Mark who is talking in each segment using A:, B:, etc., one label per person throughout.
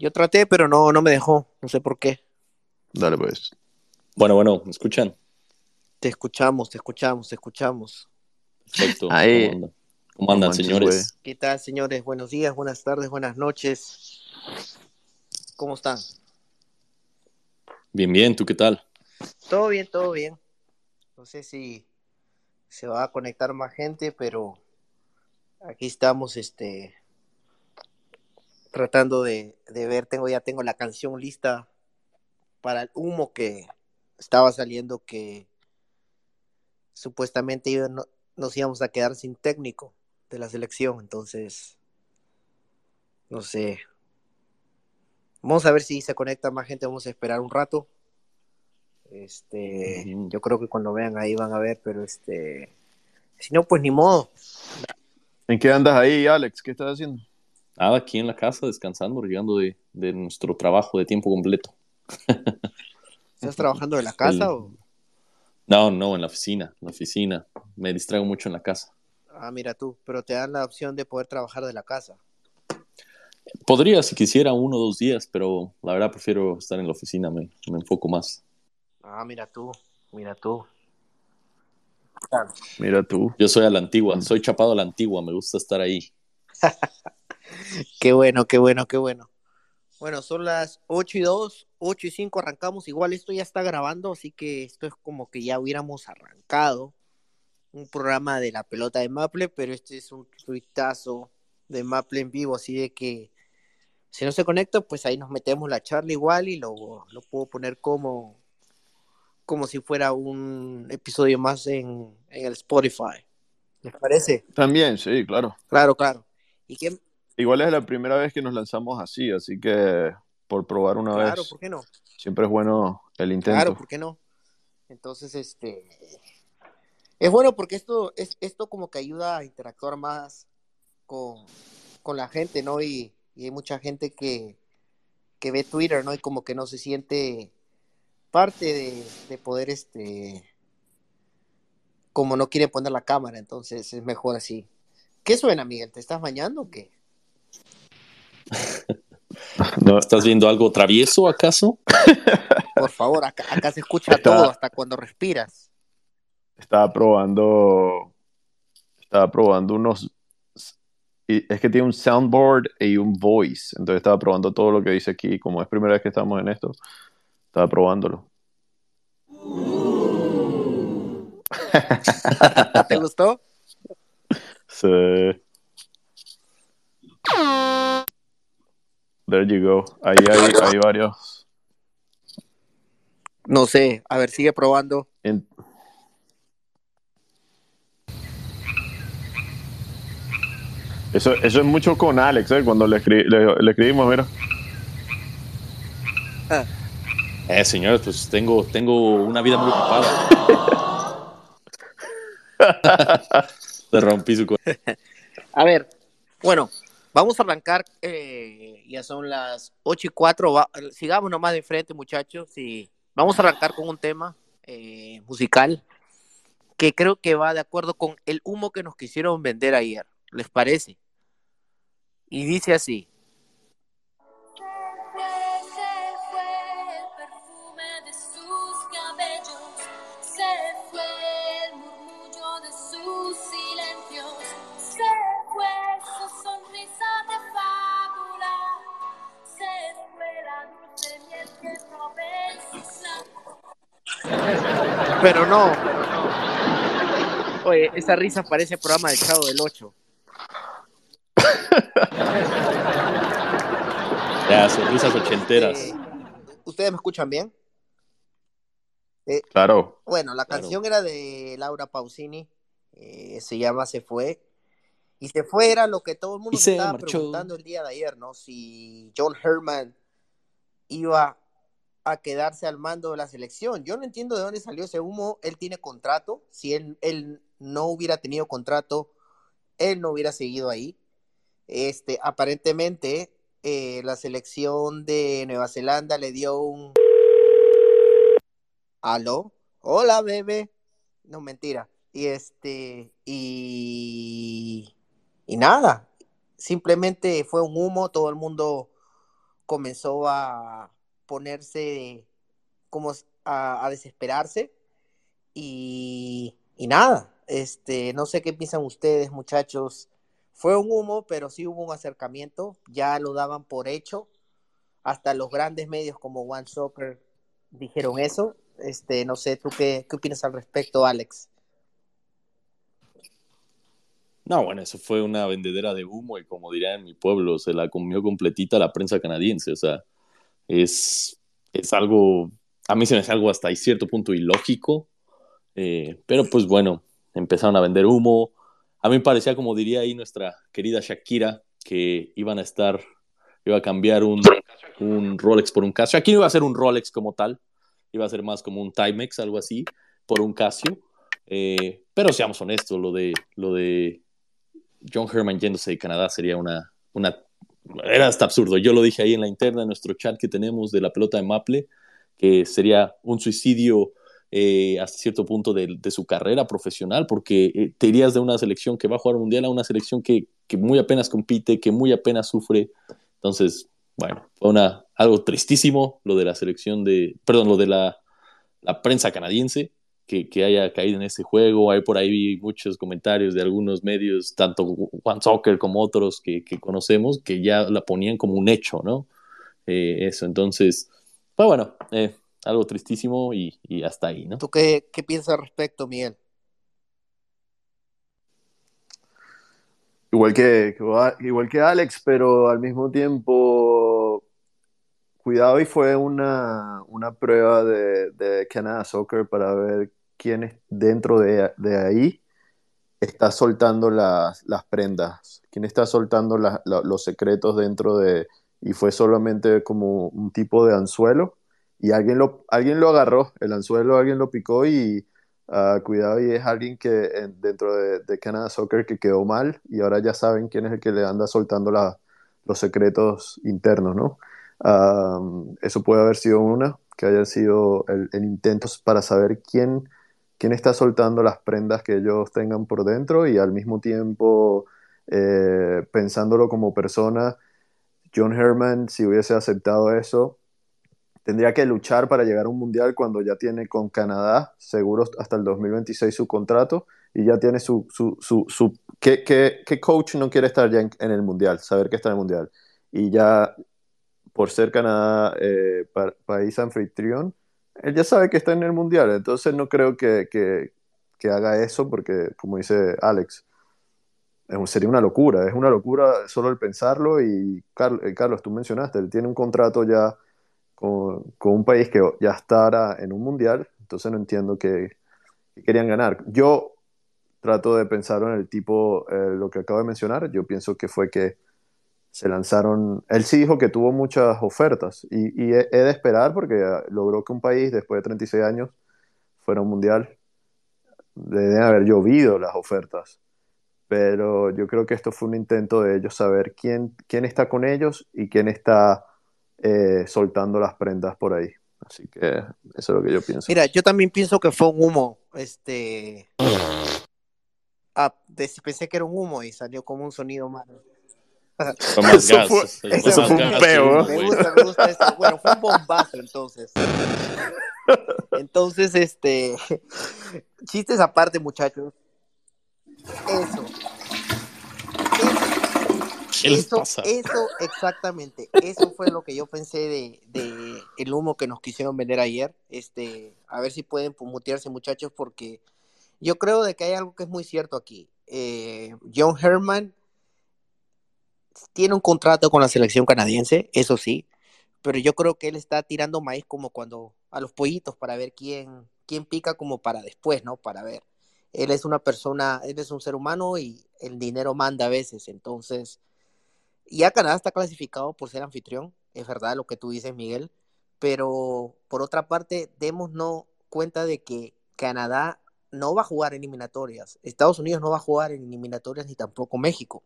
A: Yo traté, pero no, no me dejó. No sé por qué.
B: Dale, pues.
C: Bueno, bueno, ¿me escuchan?
A: Te escuchamos, te escuchamos, te escuchamos.
C: Perfecto.
B: Ahí.
C: ¿Cómo andan, ¿Cómo andan,
B: manches,
C: señores?
A: ¿Qué tal, señores? Buenos días, buenas tardes, buenas noches. ¿Cómo están?
C: Bien, bien, ¿tú qué tal?
A: Todo bien, todo bien. No sé si se va a conectar más gente, pero aquí estamos, este, tratando de, de ver. Tengo ya tengo la canción lista para el humo que estaba saliendo que supuestamente no- nos íbamos a quedar sin técnico de la selección. Entonces, no sé. Vamos a ver si se conecta más gente. Vamos a esperar un rato. Este, yo creo que cuando vean ahí van a ver, pero este, si no, pues ni modo.
B: ¿En qué andas ahí, Alex? ¿Qué estás haciendo?
C: Ah, aquí en la casa descansando, llegando de, de nuestro trabajo de tiempo completo.
A: ¿Estás trabajando de la casa
C: El-
A: o?
C: No, no, en la oficina, en la oficina. Me distraigo mucho en la casa.
A: Ah, mira tú, pero te dan la opción de poder trabajar de la casa.
C: Podría, si quisiera, uno o dos días, pero la verdad prefiero estar en la oficina, me, me enfoco más.
A: Ah, mira tú, mira tú.
B: Mira tú.
C: Yo soy a la antigua, soy chapado a la antigua, me gusta estar ahí.
A: Qué bueno, qué bueno, qué bueno. Bueno, son las 8 y 2, 8 y 5 arrancamos. Igual esto ya está grabando, así que esto es como que ya hubiéramos arrancado un programa de la pelota de Maple, pero este es un tuitazo de Maple en vivo, así de que si no se conecta, pues ahí nos metemos la charla igual y lo, lo puedo poner como, como si fuera un episodio más en, en el Spotify. ¿Les parece?
B: También, sí, claro.
A: Claro, claro. ¿Y qué?
B: Igual es la primera vez que nos lanzamos así, así que por probar una
A: Claro,
B: vez,
A: ¿por qué no?
B: siempre es bueno el intento.
A: Claro, ¿por qué no? Entonces, este es bueno porque esto es esto como que ayuda a interactuar más con, con la gente, ¿no? Y, y hay mucha gente que, que ve Twitter, ¿no? Y como que no se siente parte de, de poder, este, como no quiere poner la cámara, entonces es mejor así. ¿Qué suena, Miguel? ¿Te estás bañando o qué?
B: No,
C: ¿Estás viendo algo travieso acaso?
A: Por favor, acá, acá se escucha
B: Está-
A: todo, hasta cuando respiras.
B: estaba probando, estaba probando unos, y es que tiene un soundboard y un voice, entonces estaba probando todo lo que dice aquí, como es primera vez que estamos en esto, estaba probándolo.
A: ¿Te gustó?
B: Sí. There you go. Ahí hay, hay varios.
A: No sé, a ver, sigue probando.
B: en- Eso, eso es mucho con Alex, ¿eh? Cuando le, escri- le- le escribimos, mira.
C: Eh, señores, pues tengo, tengo una vida muy ocupada. Le rompí su cuerpo.
A: A ver, bueno, vamos a arrancar. eh, ya son las 8 y 4. va- sigamos nomás de frente, muchachos. Y vamos a arrancar con un tema eh, musical que creo que va de acuerdo con el humo que nos quisieron vender ayer. ¿Les parece? Y dice así. Pero no. Oye, esa risa parece programa de Chavo del 8.
C: Ya, sonrisas ochenteras.
A: Eh, ¿Ustedes me escuchan bien?
B: Claro.
A: Bueno, la
C: Claro.
A: canción era de Laura Pausini, eh, se llama Se fue. Y se fue era lo que todo el mundo se
C: se
A: estaba
C: marchó.
A: preguntando el día de ayer, ¿no? Si John Herman iba a quedarse al mando de la selección. Yo no entiendo de dónde salió ese humo. Él tiene contrato. Si él, él no hubiera tenido contrato, él no hubiera seguido ahí. Este, aparentemente, eh, la selección de Nueva Zelanda le dio un aló, hola bebé, no mentira, y este, y, y nada, simplemente fue un humo, todo el mundo comenzó a ponerse como a, desesperarse y, y nada, este, no sé qué piensan ustedes, muchachos. Fue un humo, pero sí hubo un acercamiento, ya lo daban por hecho. Hasta los grandes medios como One Soccer dijeron eso. Este, no sé, ¿tú qué, qué opinas al respecto, Alex?
C: No, bueno, eso fue una vendedera de humo y como diría en mi pueblo, se la comió completita la prensa canadiense. O sea, es, es algo, a mí se me hace algo hasta cierto punto ilógico, eh, pero pues bueno, empezaron a vender humo. A mí me parecía, como diría ahí nuestra querida Shakira, que iban a estar, iba a cambiar un, un Rolex por un Casio. Aquí no iba a ser un Rolex como tal, iba a ser más como un Timex, algo así, por un Casio. Eh, pero seamos honestos, lo de, lo de John Herman yéndose de Canadá sería una, una... Era hasta absurdo. Yo lo dije ahí en la interna, en nuestro chat que tenemos de la pelota de Maple, que sería un suicidio eh, hasta cierto punto de, su carrera profesional, porque eh, te irías de una selección que va a jugar mundial a una selección que, que, muy apenas compite, que muy apenas sufre. Entonces, bueno, fue algo tristísimo lo de la selección de, perdón, lo de la, la prensa canadiense, que, que, haya caído en ese juego. Hay por ahí muchos comentarios de algunos medios, tanto One Soccer como otros que, que conocemos, que ya la ponían como un hecho, ¿no? Eh, eso, entonces, pues bueno, eh, algo tristísimo y, y, hasta ahí, ¿no?
A: ¿Tú qué, qué piensas al respecto, Miguel?
B: Igual que, igual que Alex, pero al mismo tiempo, cuidado y fue una, una prueba de, de, Canada Soccer para ver quién es dentro de, de ahí está soltando las, las, prendas, quién está soltando la, la, los secretos dentro de... Y fue solamente como un tipo de anzuelo y alguien lo, alguien lo agarró, el anzuelo alguien lo picó y uh, cuidado y es alguien que en, dentro de, de, Canada Soccer que quedó mal y ahora ya saben quién es el que le anda soltando la, los secretos internos, ¿no? Uh, eso puede haber sido una, que haya sido el, el, intento para saber quién, quién está soltando las prendas que ellos tengan por dentro y al mismo tiempo eh, pensándolo como persona, John Herman, si hubiese aceptado eso, tendría que luchar para llegar a un mundial cuando ya tiene con Canadá seguro hasta el 2026 su contrato y ya tiene su... su, su, su ¿qué, qué, qué, coach no quiere estar ya en, el mundial? Saber que está en el mundial. Y ya por ser Canadá eh, pa, país anfitrión, él ya sabe que está en el mundial, entonces no creo que, que, que haga eso porque, como dice Alex, sería una locura, es una locura solo el pensarlo y eh, Carlos, tú mencionaste, él tiene un contrato ya con, con, un país que ya estará en un mundial, entonces no entiendo qué querían ganar. Yo trato de pensar en el tipo, eh, lo que acabo de mencionar, yo pienso que fue que se lanzaron, él sí dijo que tuvo muchas ofertas y, y he, he, de esperar porque logró que un país después de 36 años fuera un mundial, deben haber llovido las ofertas, pero yo creo que esto fue un intento de ellos saber quién, quién está con ellos y quién está eh, soltando las prendas por ahí. Así que eso es lo que yo pienso.
A: Mira, yo también pienso que fue un humo. Este. Ah, pensé que era un humo y salió como un sonido malo.
B: Fue más eso gas, fue, eso, eso fue un peo.
A: Me gusta, me gusta eso. Bueno, fue un bombazo entonces. Entonces, este. Chistes aparte, muchachos. Eso. Eso, eso, exactamente, eso fue lo que yo pensé de, de, el humo que nos quisieron vender ayer. Este, a ver si pueden mutearse muchachos, porque yo creo de que hay algo que es muy cierto aquí. Eh, John Herman tiene un contrato con la selección canadiense, eso sí, pero yo creo que él está tirando maíz como cuando a los pollitos para ver quién, quién pica como para después, ¿no? Para ver. Él es una persona, él es un ser humano y el dinero manda a veces, entonces ya Canadá está clasificado por ser anfitrión, es verdad lo que tú dices, Miguel, pero por otra parte, démonos cuenta de que Canadá no va a jugar eliminatorias, Estados Unidos no va a jugar eliminatorias ni tampoco México.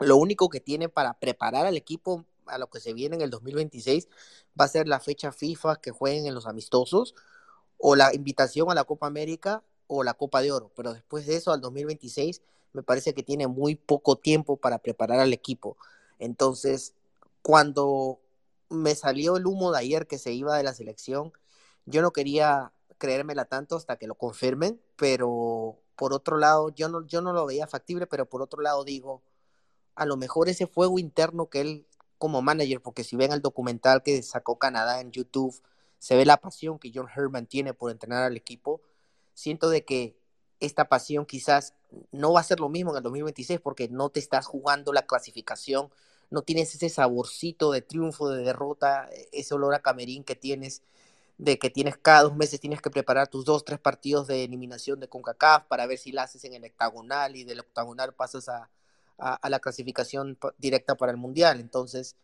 A: Lo único que tiene para preparar al equipo a lo que se viene en el 2026 va a ser la fecha FIFA que jueguen en los amistosos o la invitación a la Copa América o la Copa de Oro, pero después de eso al 2026 me parece que tiene muy poco tiempo para preparar al equipo. Entonces, cuando me salió el humo de ayer que se iba de la selección. Yo no quería creérmela tanto hasta que lo confirmen, pero por otro lado, yo no, yo no lo veía factible, pero por otro lado digo, a lo mejor ese fuego interno que él como manager, porque si ven el documental que sacó Canadá en YouTube, se ve la pasión que John Herman tiene por entrenar al equipo. Siento de que esta pasión quizás no va a ser lo mismo en el 2026 porque no te estás jugando la clasificación, no tienes ese saborcito de triunfo, de derrota, ese olor a camerín que tienes, de que tienes cada dos meses tienes que preparar tus dos, tres partidos de eliminación de CONCACAF para ver si la haces en el octagonal y del octagonal pasas a, a, la clasificación directa para el Mundial. Entonces,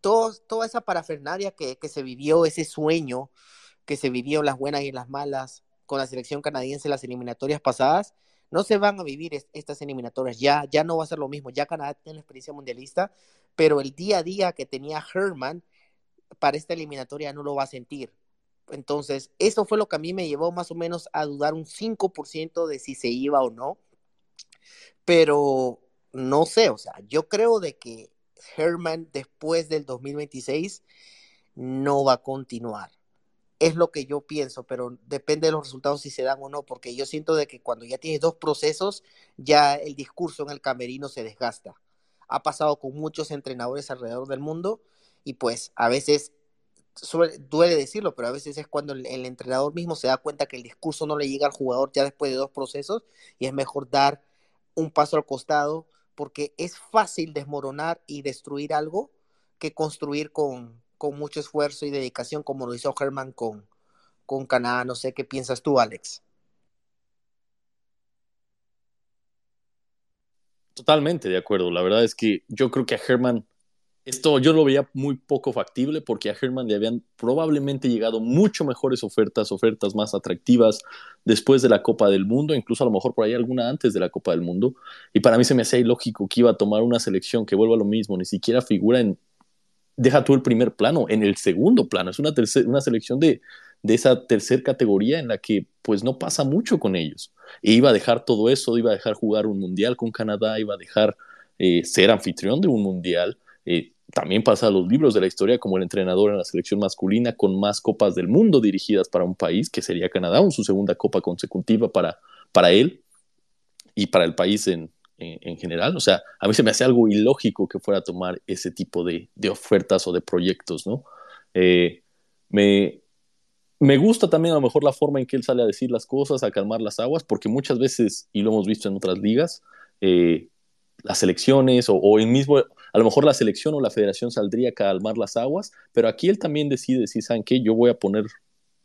A: todo, toda esa parafernaria que, que se vivió, ese sueño que se vivió las buenas y las malas con la selección canadiense en las eliminatorias pasadas, no se van a vivir estas eliminatorias, ya, ya no va a ser lo mismo, ya Canadá tiene la experiencia mundialista, pero el día a día que tenía Herman para esta eliminatoria no lo va a sentir. Entonces, eso fue lo que a mí me llevó más o menos a dudar un 5% de si se iba o no. Pero no sé, o sea, yo creo de que Herman después del 2026 no va a continuar. Es lo que yo pienso, pero depende de los resultados si se dan o no, porque yo siento de que cuando ya tienes dos procesos, ya el discurso en el camerino se desgasta. Ha pasado con muchos entrenadores alrededor del mundo y pues a veces duele decirlo, pero a veces es cuando el, el, entrenador mismo se da cuenta que el discurso no le llega al jugador ya después de dos procesos y es mejor dar un paso al costado porque es fácil desmoronar y destruir algo que construir con, con mucho esfuerzo y dedicación, como lo hizo Germán con, con Canadá. No sé qué piensas tú, Alex.
C: Totalmente de acuerdo. La verdad es que yo creo que a Herman esto yo lo veía muy poco factible porque a Herman le habían probablemente llegado mucho mejores ofertas, ofertas más atractivas después de la Copa del Mundo, incluso a lo mejor por ahí alguna antes de la Copa del Mundo. Y para mí se me hacía ilógico que iba a tomar una selección que vuelva a lo mismo, ni siquiera figura en, deja tú el primer plano, en el segundo plano. Es una, una selección de, de esa tercera categoría en la que pues no pasa mucho con ellos. E iba a dejar todo eso, iba a dejar jugar un mundial con Canadá, iba a dejar eh, ser anfitrión de un mundial. Eh, también pasa a los libros de la historia como el entrenador en la selección masculina con más copas del mundo dirigidas para un país, que sería Canadá, su segunda copa consecutiva para, para él y para el país en, en, general. O sea, a mí se me hace algo ilógico que fuera a tomar ese tipo de, de ofertas o de proyectos, ¿no? Eh, me, me gusta también a lo mejor la forma en que él sale a decir las cosas, a calmar las aguas, porque muchas veces, y lo hemos visto en otras ligas, eh, las elecciones o, o, el mismo, a lo mejor la selección o la federación saldría a calmar las aguas, pero aquí él también decide decir, ¿saben qué? Yo voy a poner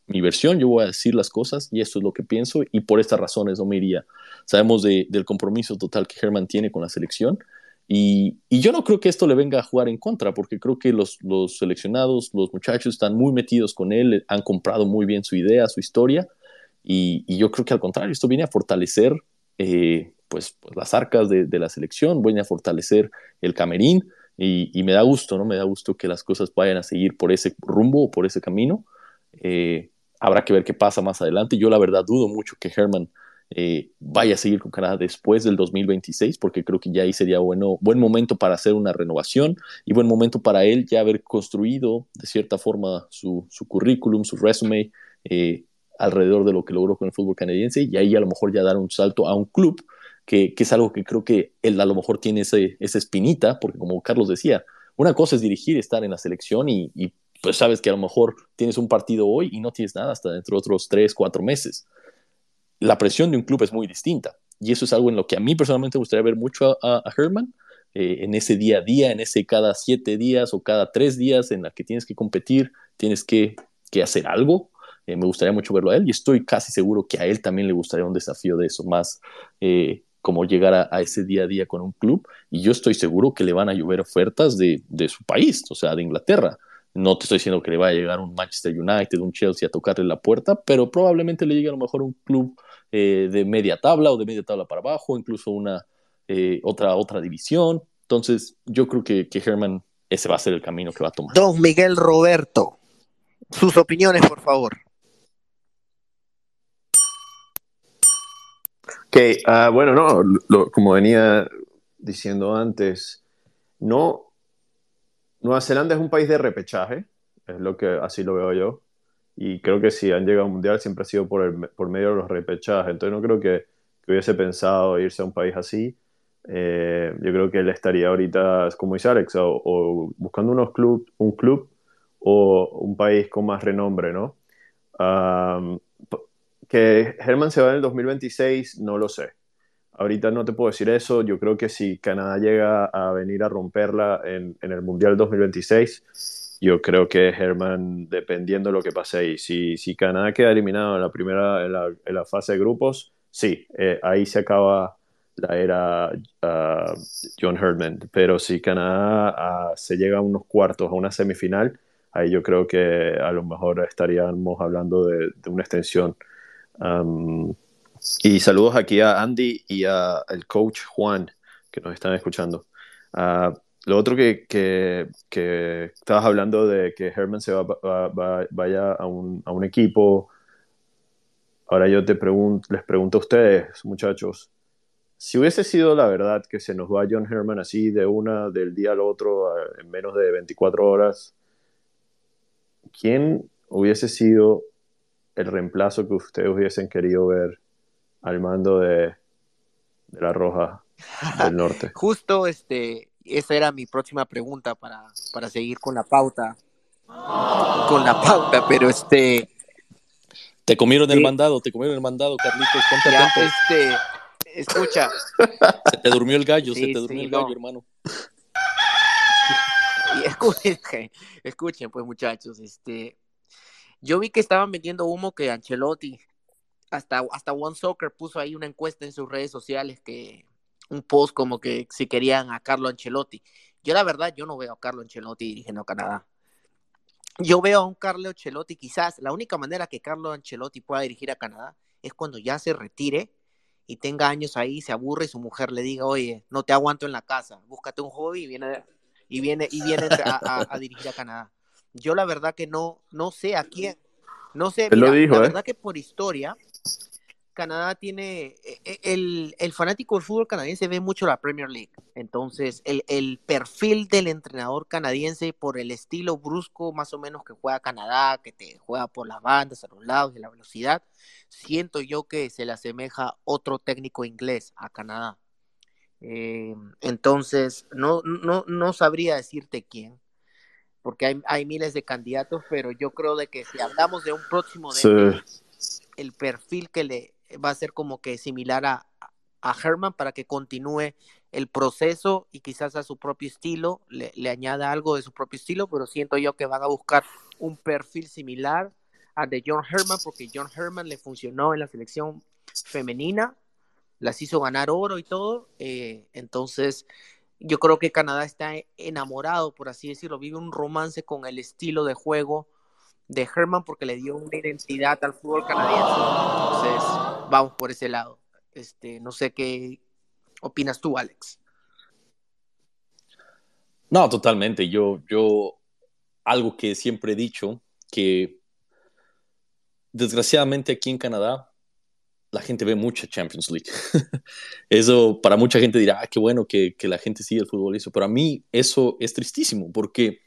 C: mi versión, yo voy a decir las cosas y esto es lo que pienso y por estas razones no me iría. Sabemos de, del compromiso total que Herman tiene con la selección y, yo no creo que esto le venga a jugar en contra porque creo que los, seleccionados, los muchachos están muy metidos con él, han comprado muy bien su idea, su historia y, y yo creo que al contrario, esto viene a fortalecer eh, pues, pues, las arcas de, la selección, viene a fortalecer el camerín y, me da gusto, ¿no? Me da gusto que las cosas vayan a seguir por ese rumbo o por ese camino. Eh, habrá que ver qué pasa más adelante. Yo la verdad dudo mucho que Herman eh, vaya a seguir con Canadá después del 2026, porque creo que ya ahí sería bueno, buen momento para hacer una renovación y buen momento para él ya haber construido de cierta forma su, su currículum, su resume eh, alrededor de lo que logró con el fútbol canadiense y ahí a lo mejor ya dar un salto a un club que, que, es algo que creo que él a lo mejor tiene ese, esa espinita, porque como Carlos decía, una cosa es dirigir, estar en la selección y, y, pues sabes que a lo mejor tienes un partido hoy y no tienes nada hasta dentro de otros tres, cuatro meses. La presión de un club es muy distinta y eso es algo en lo que a mí personalmente me gustaría ver mucho a, a Herman, eh, en ese día a día, en ese cada siete días o cada tres días en la que tienes que competir, tienes que, que hacer algo. Eh, me gustaría mucho verlo a él y estoy casi seguro que a él también le gustaría un desafío de eso, más eh, como llegar a, ese día a día con un club y yo estoy seguro que le van a llover ofertas de, de, su país, o sea, de Inglaterra. No te estoy diciendo que le va a llegar un Manchester United, un Chelsea a tocarle la puerta, pero probablemente le llegue a lo mejor un club eh, de media tabla o de media tabla para abajo, incluso una eh, otra, otra división. Entonces, yo creo que, que Herman ese va a ser el camino que va a tomar.
A: Don Miguel Roberto, sus opiniones, por favor.
B: Ok, uh, bueno, no, como venía diciendo antes, no, Nueva Zelanda es un país de repechaje, es lo que así lo veo yo. Y creo que si han llegado al mundial siempre ha sido por, medio de los repechajes. Entonces no creo que, que hubiese pensado irse a un país así. Eh, yo creo que él estaría ahorita, como dice Alex, o, buscando unos club, un club o un país con más renombre, ¿no? Um, que Herman se va en el 2026, no lo sé. Ahorita no te puedo decir eso. Yo creo que si Canadá llega a venir a romperla en, el Mundial 2026, yo creo que Herman, dependiendo de lo que pase ahí, si, si Canadá queda eliminado en la primera, en la, fase de grupos, sí, eh, ahí se acaba la era uh, John Herman. Pero si Canadá uh, se llega a unos cuartos, a una semifinal, ahí yo creo que a lo mejor estaríamos hablando de una extensión. Um, y saludos aquí a Andy y al coach Juan que nos están escuchando. Uh, lo otro que, que, que, estabas hablando de que Herman se va, va, va, vaya a un, a un, equipo. Ahora yo te pregunto, les pregunto a ustedes, muchachos, si hubiese sido la verdad que se nos va John Herman así de una del día al otro en menos de 24 horas, ¿quién hubiese sido el reemplazo que ustedes hubiesen querido ver al mando de, de la Roja del Norte?
A: Justo este, esa era mi próxima pregunta para, para seguir con la pauta. Con la pauta, pero este.
C: Te comieron sí. el mandado, te comieron el mandado, Carlitos. Ponte
A: ya, este, escucha.
C: Se te durmió el gallo, sí, se te durmió sí, el gallo, no. hermano.
A: Y escuchen, escuchen, pues muchachos, este, yo vi que estaban vendiendo humo que Ancelotti, hasta, hasta One Soccer puso ahí una encuesta en sus redes sociales que un post como que si querían a Carlo Ancelotti. Yo la verdad, yo no veo a Carlo Ancelotti dirigiendo a Canadá. Yo veo a un Carlo Ancelotti, quizás la única manera que Carlo Ancelotti pueda dirigir a Canadá es cuando ya se retire y tenga años ahí, se aburre y su mujer le diga, oye, no te aguanto en la casa, búscate un hobby y viene, y viene, y viene a, dirigir a Canadá. Yo la verdad que no, no sé a quién, no sé,
B: mira,
A: lo
B: dijo,
A: la
B: ¿eh?
A: verdad que por historia, Canadá tiene, el, el, fanático del fútbol canadiense ve mucho la Premier League, entonces el, el, perfil del entrenador canadiense por el estilo brusco más o menos que juega Canadá, que te juega por las bandas, a los lados y la velocidad, siento yo que se le asemeja otro técnico inglés a Canadá. Eh, entonces, no, no, no sabría decirte quién, porque hay, hay, miles de candidatos, pero yo creo de que si hablamos de un próximo de sí. el perfil que le va a ser como que similar a, a Herman para que continúe el proceso y quizás a su propio estilo, le, le, añada algo de su propio estilo, pero siento yo que van a buscar un perfil similar al de John Herman, porque John Herman le funcionó en la selección femenina, las hizo ganar oro y todo, eh, entonces yo creo que Canadá está enamorado, por así decirlo, vive un romance con el estilo de juego de Herman porque le dio una identidad al fútbol canadiense. Entonces, vamos por ese lado. Este, no sé qué opinas tú, Alex.
C: No, totalmente. Yo, yo, algo que siempre he dicho, que desgraciadamente aquí en Canadá la gente ve mucha Champions League. eso para mucha gente dirá, ah, qué bueno que, la gente sigue el fútbol. Eso, pero a mí eso es tristísimo porque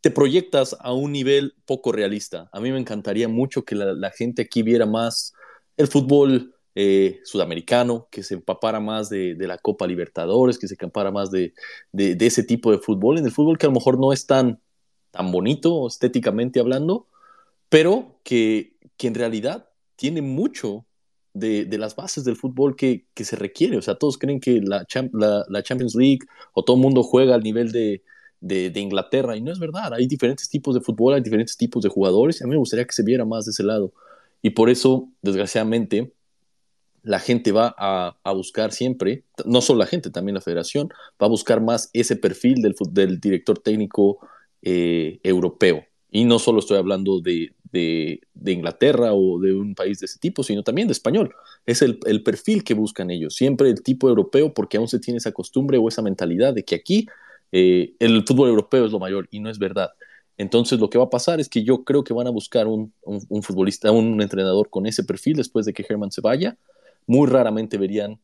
C: te proyectas a un nivel poco realista. A mí me encantaría mucho que la, gente aquí viera más el fútbol eh, sudamericano, que se empapara más de, la Copa Libertadores, que se empapara más de, de, de, ese tipo de fútbol, en el fútbol que a lo mejor no es tan, tan bonito estéticamente hablando, pero que, que en realidad tiene mucho de, las bases del fútbol que, se requiere. O sea, todos creen que la, Champions League o todo el mundo juega al nivel de, Inglaterra y no es verdad. Hay diferentes tipos de fútbol, hay diferentes tipos de jugadores y a mí me gustaría que se viera más de ese lado. Y por eso, desgraciadamente, la gente va a, buscar siempre, no solo la gente, también la federación, va a buscar más ese perfil del, del director técnico eh, europeo. Y no solo estoy hablando de, de, de, Inglaterra o de un país de ese tipo, sino también de español. Es el, el, perfil que buscan ellos, siempre el tipo europeo, porque aún se tiene esa costumbre o esa mentalidad de que aquí eh, el fútbol europeo es lo mayor y no es verdad. Entonces lo que va a pasar es que yo creo que van a buscar un, un, un futbolista, un entrenador con ese perfil después de que Herman se vaya. Muy raramente verían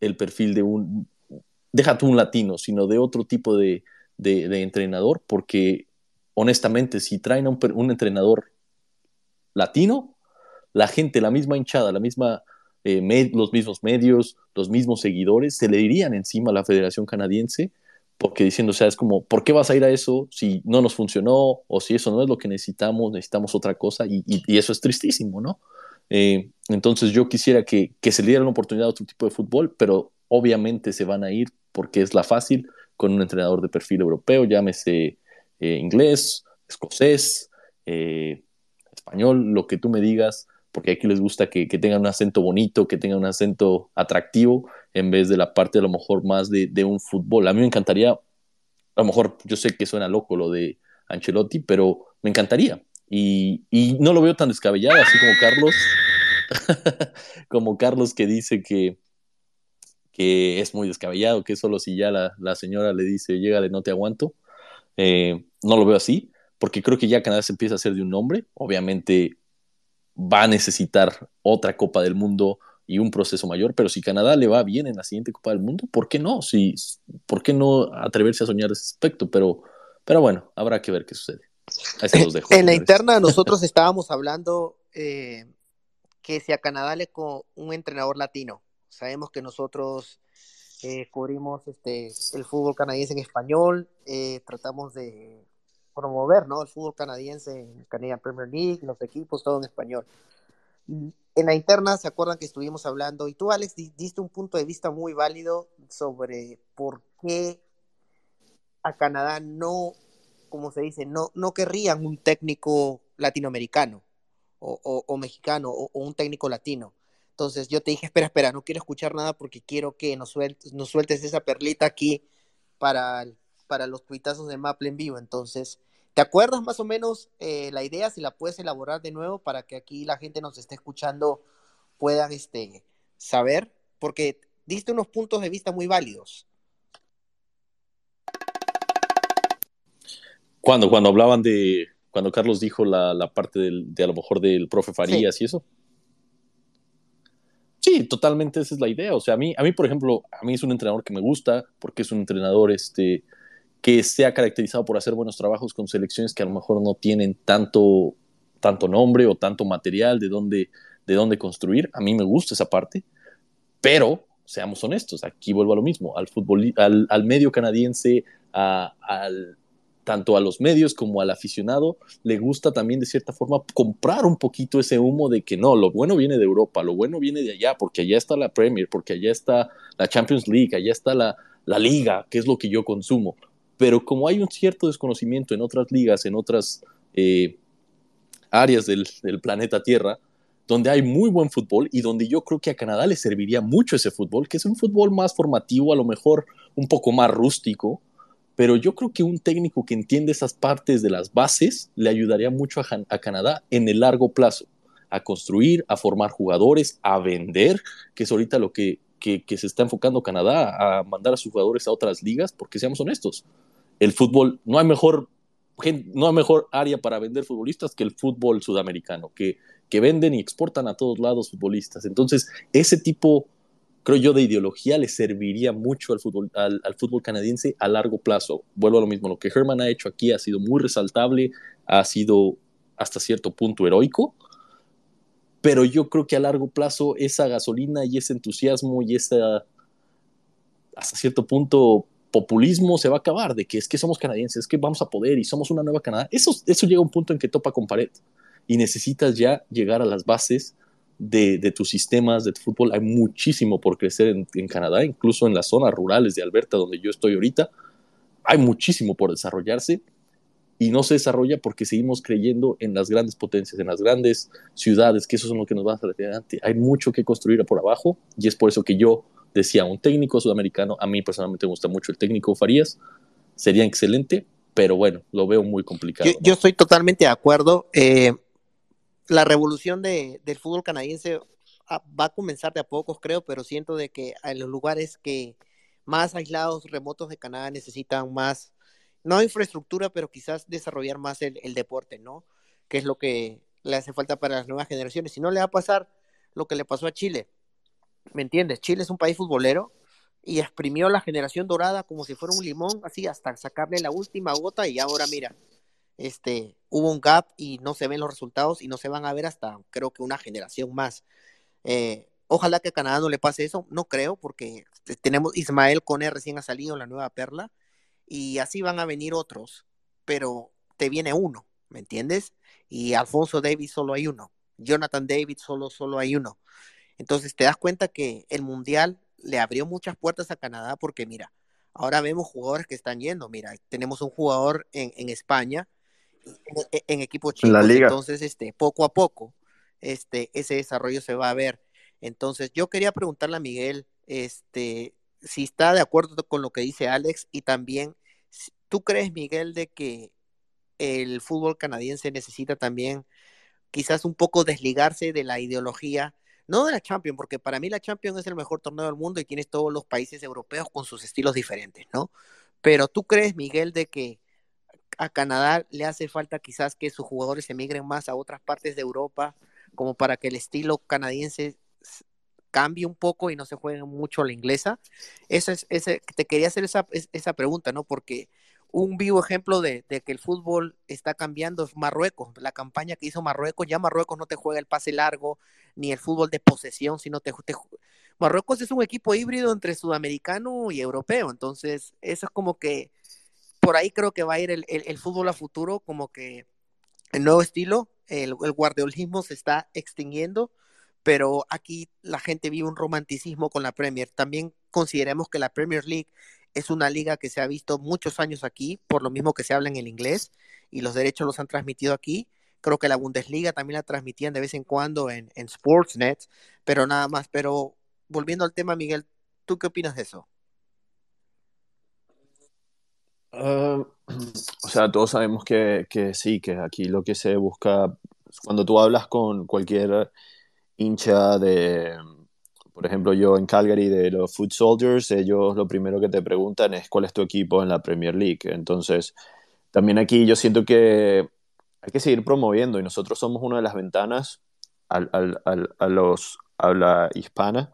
C: el perfil de un, deja tú un latino, sino de otro tipo de, de, de entrenador, porque honestamente, si traen a un, entrenador latino, la gente, la misma hinchada, eh, los mismos medios, los mismos seguidores, se le irían encima a la Federación Canadiense, porque diciendo, o sea, es como, ¿por qué vas a ir a eso si no nos funcionó o si eso no es lo que necesitamos, necesitamos otra cosa? Y eso es tristísimo, ¿no? Eh, entonces yo quisiera que, que se le diera una oportunidad a otro tipo de fútbol, pero obviamente se van a ir porque es la fácil con un entrenador de perfil europeo, llámese eh, inglés, escocés, eh, español, lo que tú me digas, porque aquí les gusta que, que tengan un acento bonito, que tengan un acento atractivo, en vez de la parte a lo mejor más de, de un fútbol. A mí me encantaría, a lo mejor yo sé que suena loco lo de Ancelotti, pero me encantaría. Y, y no lo veo tan descabellado, así como Carlos, como Carlos que dice que, que es muy descabellado, que solo si ya la, la señora le dice, llégale, no te aguanto. Eh, no lo veo así, porque creo que ya Canadá se empieza a hacer de un nombre. Obviamente va a necesitar otra Copa del Mundo y un proceso mayor, pero si Canadá le va bien en la siguiente Copa del Mundo, ¿por qué no? Si, ¿Por qué no atreverse a soñar ese aspecto? Pero, pero bueno, habrá que ver qué sucede. Ahí se los dejo.
A: En la interna nosotros estábamos hablando eh, que si a Canadá le con un entrenador latino, sabemos que nosotros eh, cubrimos este, el fútbol canadiense en español, eh, tratamos de promover ¿no? el fútbol canadiense en Canadian Premier League, los equipos, todo en español. En la interna, ¿se acuerdan que estuvimos hablando? Y tú, Alex, di- diste un punto de vista muy válido sobre por qué a Canadá no, como se dice, no, no querrían un técnico latinoamericano o, mexicano o un técnico latino. Entonces yo te dije, espera, espera, no quiero escuchar nada porque quiero que nos sueltes, nos sueltes esa perlita aquí para, para los tuitazos de Maple en vivo. Entonces, ¿te acuerdas más o menos eh, la idea? Si la puedes elaborar de nuevo para que aquí la gente nos esté escuchando puedan este, saber, porque diste unos puntos de vista muy válidos.
C: Cuando, cuando hablaban de, cuando Carlos dijo la, la parte del, de a lo mejor del profe Farías y eso. Sí, totalmente esa es la idea. O sea, a mí, a mí, por ejemplo, a mí es un entrenador que me gusta porque es un entrenador este, que se ha caracterizado por hacer buenos trabajos con selecciones que a lo mejor no tienen tanto, tanto nombre o tanto material de dónde, de dónde construir. A mí me gusta esa parte, pero seamos honestos, aquí vuelvo a lo mismo, al, fútbol, al, al medio canadiense, a, al, tanto a los medios como al aficionado, le gusta también de cierta forma comprar un poquito ese humo de que no, lo bueno viene de Europa, lo bueno viene de allá, porque allá está la Premier, porque allá está la Champions League, allá está la, la liga, que es lo que yo consumo. Pero como hay un cierto desconocimiento en otras ligas, en otras eh, áreas del, del planeta Tierra, donde hay muy buen fútbol y donde yo creo que a Canadá le serviría mucho ese fútbol, que es un fútbol más formativo, a lo mejor un poco más rústico, pero yo creo que un técnico que entiende esas partes de las bases le ayudaría mucho a, Canadá en el largo plazo, a construir, a formar jugadores, a vender, que es ahorita lo que, que, que se está enfocando Canadá, a mandar a sus jugadores a otras ligas, porque seamos honestos, el fútbol, no hay mejor, no hay mejor área para vender futbolistas que el fútbol sudamericano, que, que venden y exportan a todos lados futbolistas. Entonces, ese tipo creo yo, de ideología le serviría mucho al fútbol, al, al, fútbol canadiense a largo plazo. Vuelvo a lo mismo, lo que Herman ha hecho aquí ha sido muy resaltable, ha sido hasta cierto punto heroico, pero yo creo que a largo plazo esa gasolina y ese entusiasmo y esa, hasta cierto punto, populismo se va a acabar, de que es que somos canadienses, es que vamos a poder y somos una nueva Canadá. Eso, eso llega a un punto en que topa con pared y necesitas ya llegar a las bases de, de, tus sistemas de fútbol. Hay muchísimo por crecer en, en, Canadá, incluso en las zonas rurales de Alberta, donde yo estoy ahorita. Hay muchísimo por desarrollarse y no se desarrolla porque seguimos creyendo en las grandes potencias, en las grandes ciudades, que eso es lo que nos va a hacer adelante. Hay mucho que construir por abajo y es por eso que yo decía, un técnico sudamericano, a mí personalmente me gusta mucho el técnico Farías, sería excelente, pero bueno, lo veo muy complicado.
A: Yo, ¿no? yo estoy totalmente de acuerdo. Eh, la revolución de, del fútbol canadiense va a comenzar de a pocos, creo, pero siento de que en los lugares que más aislados, remotos de Canadá necesitan más, no infraestructura, pero quizás desarrollar más el, el, deporte, ¿no? Que es lo que le hace falta para las nuevas generaciones. Si no, le va a pasar lo que le pasó a Chile. ¿Me entiendes? Chile es un país futbolero, y exprimió la generación dorada como si fuera un limón, así hasta sacarle la última gota y ahora mira, este, hubo un gap y no se ven los resultados y no se van a ver hasta creo que una generación más. Eh, ojalá que a Canadá no le pase eso, no creo, porque tenemos Ismael Cone recién ha salido la nueva perla y así van a venir otros, pero te viene uno, ¿me entiendes? Y Alfonso Davis solo hay uno, Jonathan David solo, solo hay uno. Entonces te das cuenta que el Mundial le abrió muchas puertas a Canadá porque mira, ahora vemos jugadores que están yendo, mira, tenemos un jugador en España, en, en equipo chico,
B: la liga.
A: entonces este, poco a poco este, ese desarrollo se va a ver. Entonces yo quería preguntarle a Miguel este, si está de acuerdo con lo que dice Alex y también, ¿tú crees, Miguel, de que el fútbol canadiense necesita también quizás un poco desligarse de la ideología, no de la Champions, porque para mí la Champions es el mejor torneo del mundo y tienes todos los países europeos con sus estilos diferentes, ¿no? Pero tú crees, Miguel, de que a Canadá le hace falta quizás que sus jugadores emigren más a otras partes de Europa, como para que el estilo canadiense cambie un poco y no se juegue mucho la inglesa. Esa es, ese, te quería hacer esa, esa pregunta, ¿no? Porque un vivo ejemplo de, de, que el fútbol está cambiando es Marruecos. La campaña que hizo Marruecos, ya Marruecos no te juega el pase largo ni el fútbol de posesión, sino te, te Marruecos es un equipo híbrido entre sudamericano y europeo. Entonces, eso es como que por ahí creo que va a ir el, el, fútbol a futuro, como que el nuevo estilo, el, el guardiolismo se está extinguiendo, pero aquí la gente vive un romanticismo con la Premier. También consideremos que la Premier League es una liga que se ha visto muchos años aquí, por lo mismo que se habla en el inglés, y los derechos los han transmitido aquí. Creo que la Bundesliga también la transmitían de vez en cuando en, en Sportsnet, pero nada más. Pero volviendo al tema, Miguel, ¿tú qué opinas de eso?
B: Uh, o sea, todos sabemos que, que, sí, que aquí lo que se busca, cuando tú hablas con cualquier hincha de, por ejemplo, yo en Calgary de los Food Soldiers, ellos lo primero que te preguntan es cuál es tu equipo en la Premier League. Entonces, también aquí yo siento que hay que seguir promoviendo y nosotros somos una de las ventanas al, al, al, a los habla hispana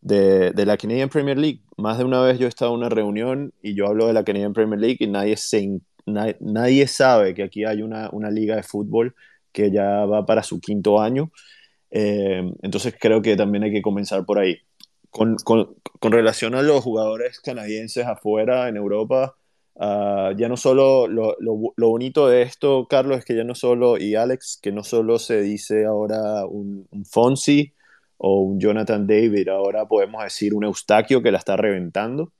B: de, de, la Canadian Premier League. Más de una vez yo he estado en una reunión y yo hablo de la Canadian Premier League y nadie, se, nadie, sabe que aquí hay una, una, liga de fútbol que ya va para su quinto año. Eh, entonces creo que también hay que comenzar por ahí. Con, con, con relación a los jugadores canadienses afuera, en Europa, uh, ya no solo lo, lo, lo, bonito de esto, Carlos, es que ya no solo, y Alex, que no solo se dice ahora un Fonsi, o un Jonathan David, ahora podemos decir un Eustaquio que la está reventando.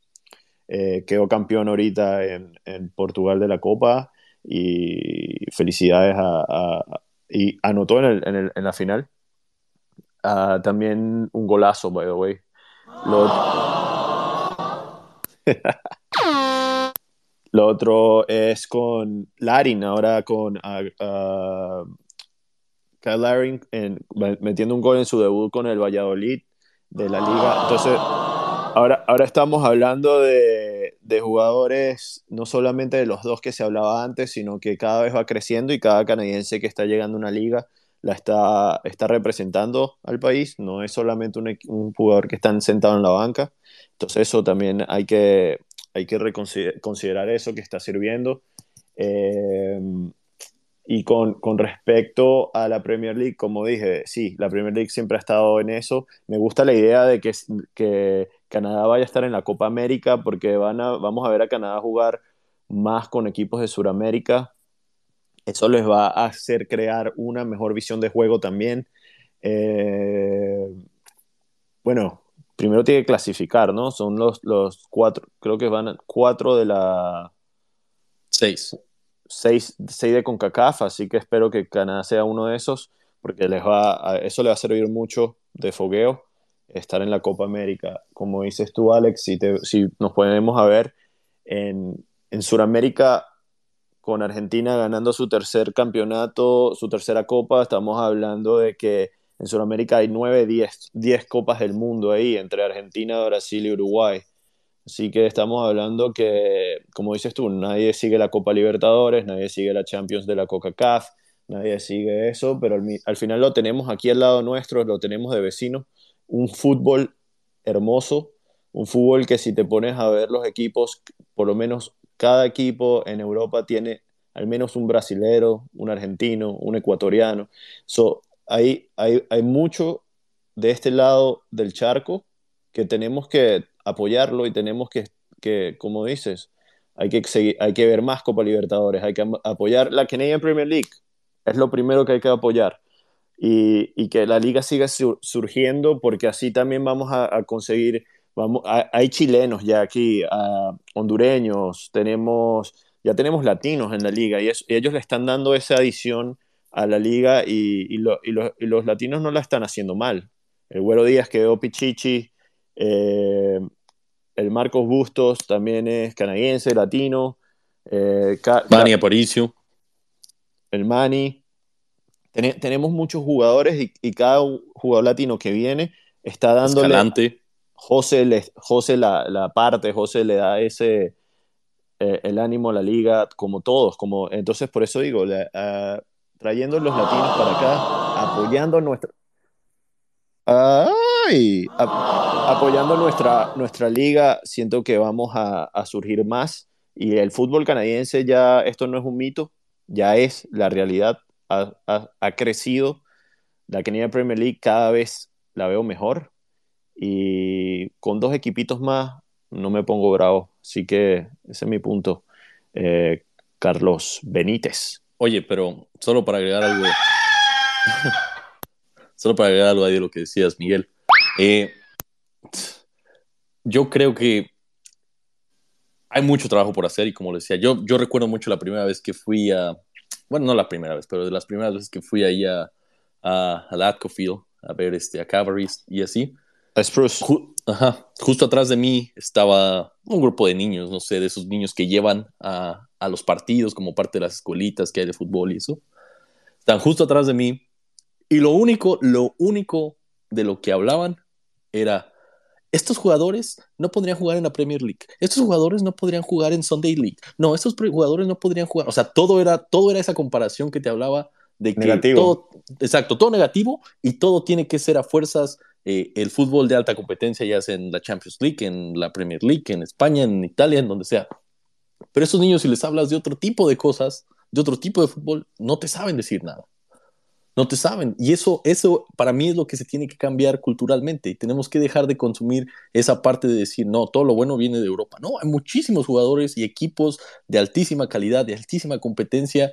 B: Eh, quedó campeón ahorita en, en, Portugal de la Copa y felicidades a, y anotó en, el, en, el, en la final. Uh, también un golazo, by the way. Lo, otro es con Larin, ahora con uh, Kyle Larin en, metiendo un gol en su debut con el Valladolid de la liga. Entonces, ahora, ahora estamos hablando de, de, jugadores, no solamente de los dos que se hablaba antes, sino que cada vez va creciendo y cada canadiense que está llegando a una liga la está, está representando al país, no es solamente un, un jugador que está sentado en la banca. Entonces, eso también hay que, hay que considerar eso que está sirviendo. Eh, y con, con, respecto a la Premier League, como dije, sí, la Premier League siempre ha estado en eso. Me gusta la idea de que, que Canadá vaya a estar en la Copa América porque van a, vamos a ver a Canadá jugar más con equipos de Sudamérica. Eso les va a hacer crear una mejor visión de juego también. Eh, bueno, primero tiene que clasificar, ¿no? Son los, los cuatro, creo que van cuatro de la...
C: Seis
B: 6, de CONCACAF, así que espero que Canadá sea uno de esos, porque les va eso le va a servir mucho de fogueo estar en la Copa América. Como dices tú, Alex, si, te, si nos ponemos a ver en, en Sudamérica, con Argentina ganando su tercer campeonato, su tercera copa, estamos hablando de que en Sudamérica hay 9, 10, 10 copas del mundo ahí, entre Argentina, Brasil y Uruguay. Así que estamos hablando que, como dices tú, nadie sigue la Copa Libertadores, nadie sigue la Champions de la Coca-Caf, nadie sigue eso, pero al, al, final lo tenemos aquí al lado nuestro, lo tenemos de vecino, un fútbol hermoso un fútbol que si te pones a ver los equipos, por lo menos cada equipo en Europa tiene al menos un brasilero, un argentino, un ecuatoriano. So, hay, hay, hay mucho de este lado del charco que tenemos que apoyarlo y tenemos que, que como dices, hay que, seguir, hay que ver más Copa Libertadores, hay que apoyar la Canadian Premier League, es lo primero que hay que apoyar. Y, y que la liga siga surgiendo porque así también vamos a, a conseguir, vamos, hay chilenos ya aquí, uh, hondureños, tenemos, ya tenemos latinos en la liga y, es, y, ellos le están dando esa adición a la liga y, lo, lo, y, los latinos no la están haciendo mal. El Güero Díaz quedó Pichichi, eh, el Marcos Bustos también es canadiense, latino.
C: Eh, Mani Aparicio.
B: El Mani. tenemos muchos jugadores y, cada jugador latino que viene está dándole.
C: Escalante.
B: José, le, José la, la, parte, José le da ese eh, el ánimo a la liga, como todos. Como, entonces, por eso digo, la, uh, trayendo los latinos para acá, apoyando ¡Ay! apoyando nuestra, nuestra liga, siento que vamos a, a, surgir más. Y el fútbol canadiense ya, esto no es un mito, ya es la realidad, ha, ha, ha crecido. La Canadian Premier League cada vez la veo mejor. Y con dos equipitos más no me pongo bravo. Así que ese es mi punto. Eh, Carlos Benítez.
C: Oye, pero solo para agregar algo. solo para agregar algo ahí de lo que decías, Miguel. Eh, yo creo que hay mucho trabajo por hacer y como le decía, yo, yo recuerdo mucho la primera vez que fui a, bueno, no la primera vez, pero de las primeras veces que fui ahí a, a, a Latcofield a ver este, a Cavalry y así.
B: A Spruce.
C: Ju ajá, justo atrás de mí estaba un grupo de niños, no sé, de esos niños que llevan a, a los partidos como parte de las escuelitas que hay de fútbol y eso. Están justo atrás de mí y lo único, lo único de lo que hablaban era estos jugadores no podrían jugar en la Premier League. Estos jugadores no podrían jugar en Sunday League. No, estos jugadores no podrían jugar. O sea, todo era, todo era esa comparación que te hablaba de que
B: negativo.
C: todo, exacto, todo negativo y todo tiene que ser a fuerzas eh, el fútbol de alta competencia, ya sea en la Champions League, en la Premier League, en España, en Italia, en donde sea. Pero esos niños, si les hablas de otro tipo de cosas, de otro tipo de fútbol, no te saben decir nada no te saben. Y eso, eso para mí es lo que se tiene que cambiar culturalmente. Y tenemos que dejar de consumir esa parte de decir, no, todo lo bueno viene de Europa. No, hay muchísimos jugadores y equipos de altísima calidad, de altísima competencia,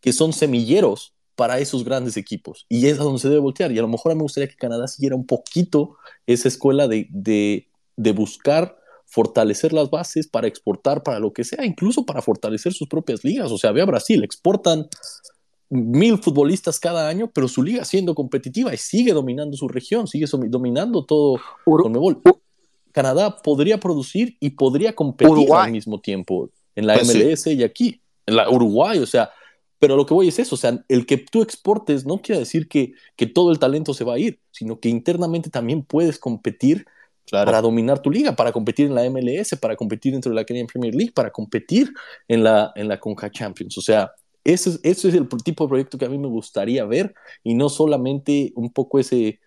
C: que son semilleros para esos grandes equipos. Y es a donde se debe voltear. Y a lo mejor me gustaría que Canadá siguiera un poquito esa escuela de, de, de buscar fortalecer las bases para exportar para lo que sea, incluso para fortalecer sus propias ligas. O sea, ve a Brasil, exportan mil futbolistas cada año, pero su liga siendo competitiva y sigue dominando su región, sigue dominando todo
A: Ur
C: Conmebol. Canadá podría producir y podría competir
A: Uruguay.
C: al mismo tiempo en la
B: Pues sí.
C: MLS y aquí, en la Uruguay, o sea, pero lo que voy es eso, o sea, el que tú exportes no quiere decir que, que todo el talento se va a ir, sino que internamente también puedes competir
B: Claro.
C: para dominar tu liga, para competir en la MLS, para competir dentro de la Canadian Premier League, para competir en la, en la Conca Champions. O sea, ese es, ese es el tipo de proyecto que a mí me gustaría ver y no solamente un poco ese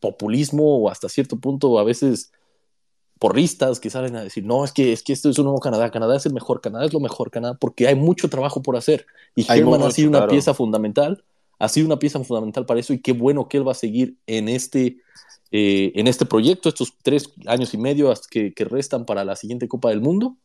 C: populismo o hasta cierto punto a veces porristas que salen a decir, no, es que, es que esto es un nuevo Canadá, Canadá es el mejor, Canadá es lo mejor, Canadá, porque hay mucho trabajo por hacer. Y
B: Hay
C: Herman ha sido una pieza fundamental, ha sido una pieza fundamental para eso y qué bueno que él va a seguir en este, eh, en este proyecto, estos tres años y medio que restan para la siguiente Copa del Mundo.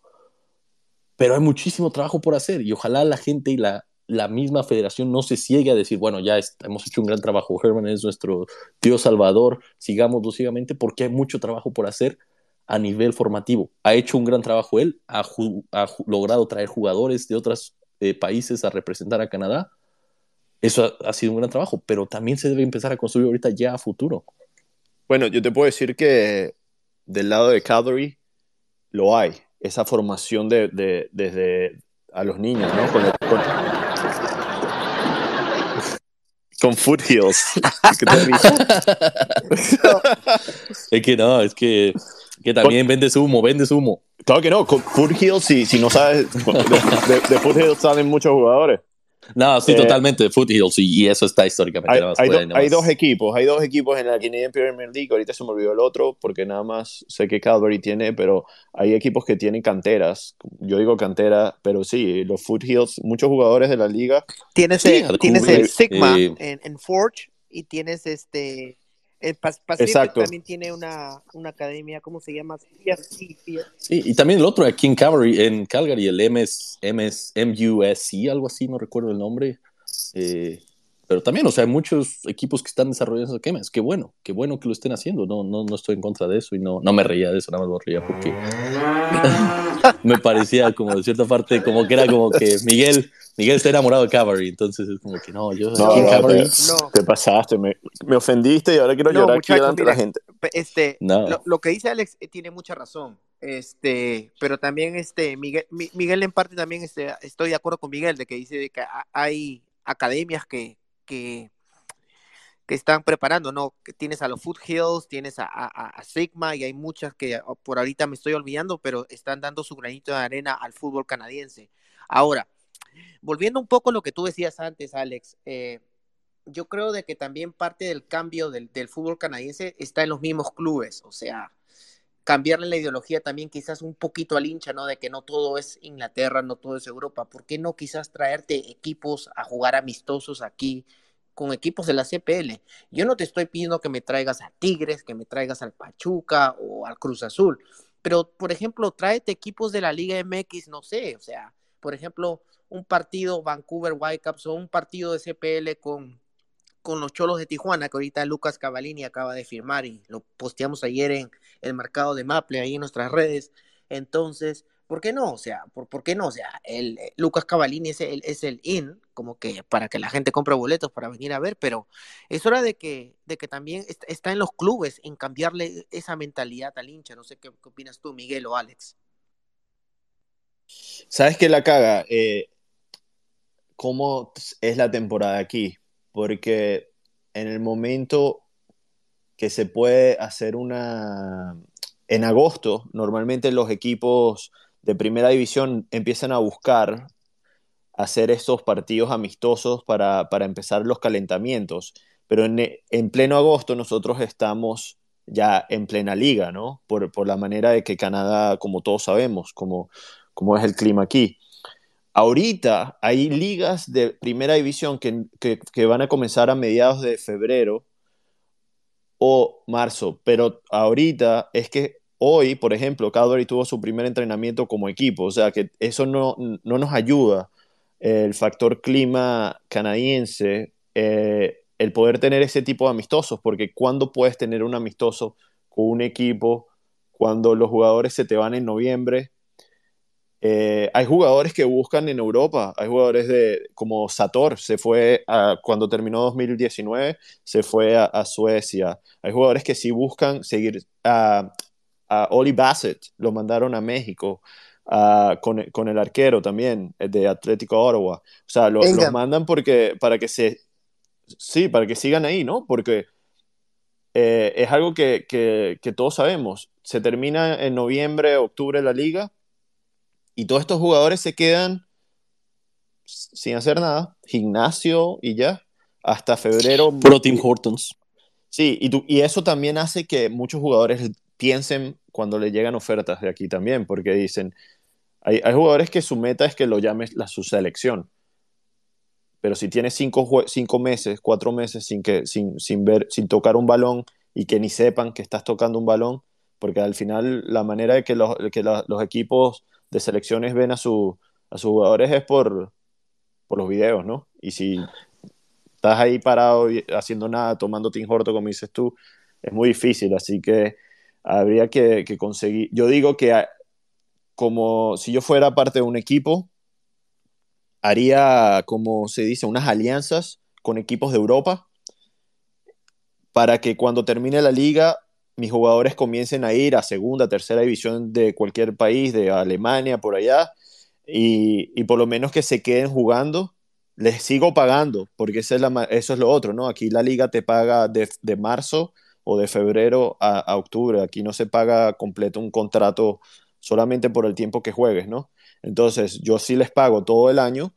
C: Pero hay muchísimo trabajo por hacer y ojalá la gente y la, la misma federación no se ciegue a decir, bueno, ya hemos hecho un gran trabajo, Herman es nuestro Dios salvador, sigámoslo ciegamente, porque hay mucho trabajo por hacer a nivel formativo. Ha hecho un gran trabajo él, ha, logrado traer jugadores de otros eh, países a representar a Canadá. Eso ha, ha sido un gran trabajo, pero también se debe empezar a construir ahorita ya a futuro.
B: Bueno, yo te puedo decir que del lado de Calgary lo hay, esa formación de, de- desde a los niños, ¿no? Con, con, con Foothills.
C: Es que no, es que, que también vendes humo, vendes humo.
B: Claro que no, con Foothills, si, si no sabes, de, de, de Foothills salen muchos jugadores.
C: No, sí,
B: Eh,
C: totalmente de Foothills y, y eso está históricamente
B: Hay,
C: nada más
B: hay do- hay dos equipos, hay dos equipos en la Canadian Premier League, ahorita se me olvidó el otro porque nada más sé que Calvary tiene, pero hay equipos que tienen canteras, yo digo cantera, pero sí, los Foothills, muchos jugadores de la liga,
A: Tienes,
C: Sí,
A: el, tienes el Sigma
C: eh,
A: en, en Forge y tienes este. Pacific
B: Exacto.
A: también tiene una, una academia, ¿cómo se llama?
C: Sí, y también el otro aquí en Calgary, en Calgary el MS, MS, MUSC, algo así, no recuerdo el nombre. Eh, pero también, o sea, hay muchos equipos que están desarrollando esos quemas. Qué bueno, qué bueno que lo estén haciendo. No, no, no estoy en contra de eso y no, no me reía de eso, nada más me reía porque me parecía como de cierta parte, como que era como que Miguel, Miguel está enamorado de Calgary, entonces es como que no, yo
B: No, no, te,
A: No.
B: te pasaste, me, me ofendiste y ahora quiero
A: No,
B: llorar aquí delante de la
A: mira.
B: gente.
A: Este,
C: No.
A: lo, lo que dice Alex eh, tiene mucha razón. Este, pero también este Miguel, Mi- Miguel en parte también este, estoy de acuerdo con Miguel de que dice de que ha- hay academias que, que, están preparando, ¿no? Que tienes a los Foothills, tienes a, Sigma y hay muchas que oh, por ahorita me estoy olvidando, pero están dando su granito de arena al fútbol canadiense. Ahora, volviendo un poco a lo que tú decías antes, Alex, eh, yo creo de que también parte del cambio del fútbol canadiense está en los mismos clubes, o sea, cambiarle la ideología también quizás un poquito al hincha, ¿no? De que no todo es Inglaterra, no todo es Europa. ¿Por qué no quizás traerte equipos a jugar amistosos aquí con equipos de la CPL? Yo no te estoy pidiendo que me traigas a Tigres, que me traigas al Pachuca o al Cruz Azul, pero por ejemplo, tráete equipos de la Liga MX, no sé, o sea, por ejemplo, un partido Vancouver Whitecaps o un partido de CPL con con los Cholos de Tijuana, que ahorita Lucas Cavalini acaba de firmar y lo posteamos ayer en el mercado de Maple, ahí en nuestras redes. Entonces, ¿por qué no? O sea, ¿por, por qué no? O sea, el, eh, Lucas Cavalini es el, es el in, como que para que la gente compre boletos para venir a ver, pero es hora de que, de que también est- está en los clubes en cambiarle esa mentalidad al hincha. No sé qué, qué opinas tú, Miguel o Alex.
B: ¿Sabes qué la caga? Eh, ¿Cómo es la temporada aquí? Porque en el momento que se puede hacer una... En agosto, normalmente los equipos de primera división empiezan a buscar hacer estos partidos amistosos para, para empezar los calentamientos. Pero en, en pleno agosto nosotros estamos ya en plena liga, ¿no? Por, por la manera de que Canadá, como todos sabemos, como, como es el clima aquí. Ahorita hay ligas de primera división que, que, que, van a comenzar a mediados de febrero o marzo, pero ahorita es que hoy, por ejemplo, Calgary tuvo su primer entrenamiento como equipo, o sea que eso no, no nos ayuda. El factor clima canadiense, eh, el poder tener ese tipo de amistosos, porque cuando puedes tener un amistoso con un equipo cuando los jugadores se te van en noviembre? Eh, hay jugadores que buscan en Europa, hay jugadores de como Sator, se fue a, cuando terminó 2019, se fue a, a, Suecia. Hay jugadores que sí buscan seguir a, a Oli Bassett, lo mandaron a México. Uh, con, con, el arquero también de Atlético Ottawa. O sea, lo, los mandan porque para que se sí, para que sigan ahí, ¿no? Porque eh, es algo que, que, que, todos sabemos. Se termina en noviembre, octubre la liga y todos estos jugadores se quedan sin hacer nada, gimnasio y ya, hasta febrero.
C: Pro Tim Hortons.
B: Sí, y, tu, y eso también hace que muchos jugadores piensen cuando le llegan ofertas de aquí también, porque dicen, hay, hay jugadores que su meta es que lo llames la, su selección, pero si tienes cinco, cinco meses, cuatro meses sin, que, sin, sin, ver, sin tocar un balón y que ni sepan que estás tocando un balón, porque al final la manera de que los, que la, los equipos de selecciones ven a, su, a sus jugadores es por, por los videos, ¿no? Y si estás ahí parado haciendo nada, tomando Tim Horto, como dices tú, es muy difícil, así que habría que, que conseguir, yo digo que como si yo fuera parte de un equipo, haría, como se dice, unas alianzas con equipos de Europa para que cuando termine la liga mis jugadores comiencen a ir a segunda, tercera división de cualquier país, de Alemania, por allá, y, y por lo menos que se queden jugando. Les sigo pagando, porque esa es la, eso es lo otro, ¿no? Aquí la liga te paga de, de marzo o de febrero a, a, octubre. Aquí no se paga completo un contrato solamente por el tiempo que juegues, ¿no? Entonces, yo sí les pago todo el año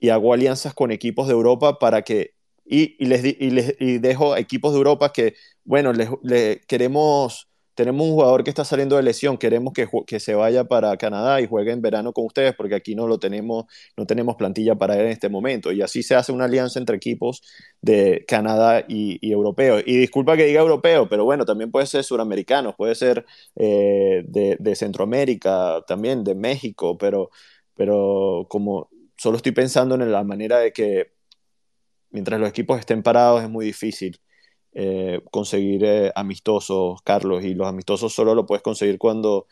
B: y hago alianzas con equipos de Europa para que, y, y les, y les y dejo a equipos de Europa que, bueno, les, le- queremos, tenemos un jugador que está saliendo de lesión, queremos que, que se vaya para Canadá y juegue en verano con ustedes porque aquí no lo tenemos, no tenemos plantilla para él en este momento. Y así se hace una alianza entre equipos de Canadá y, y europeo. Y disculpa que diga europeo, pero bueno, también puede ser suramericanos, puede ser eh, de, de Centroamérica, también de México, pero, pero como solo estoy pensando en la manera de que mientras los equipos estén parados es muy difícil eh, conseguir eh, amistosos, Carlos, y los amistosos solo lo puedes conseguir cuando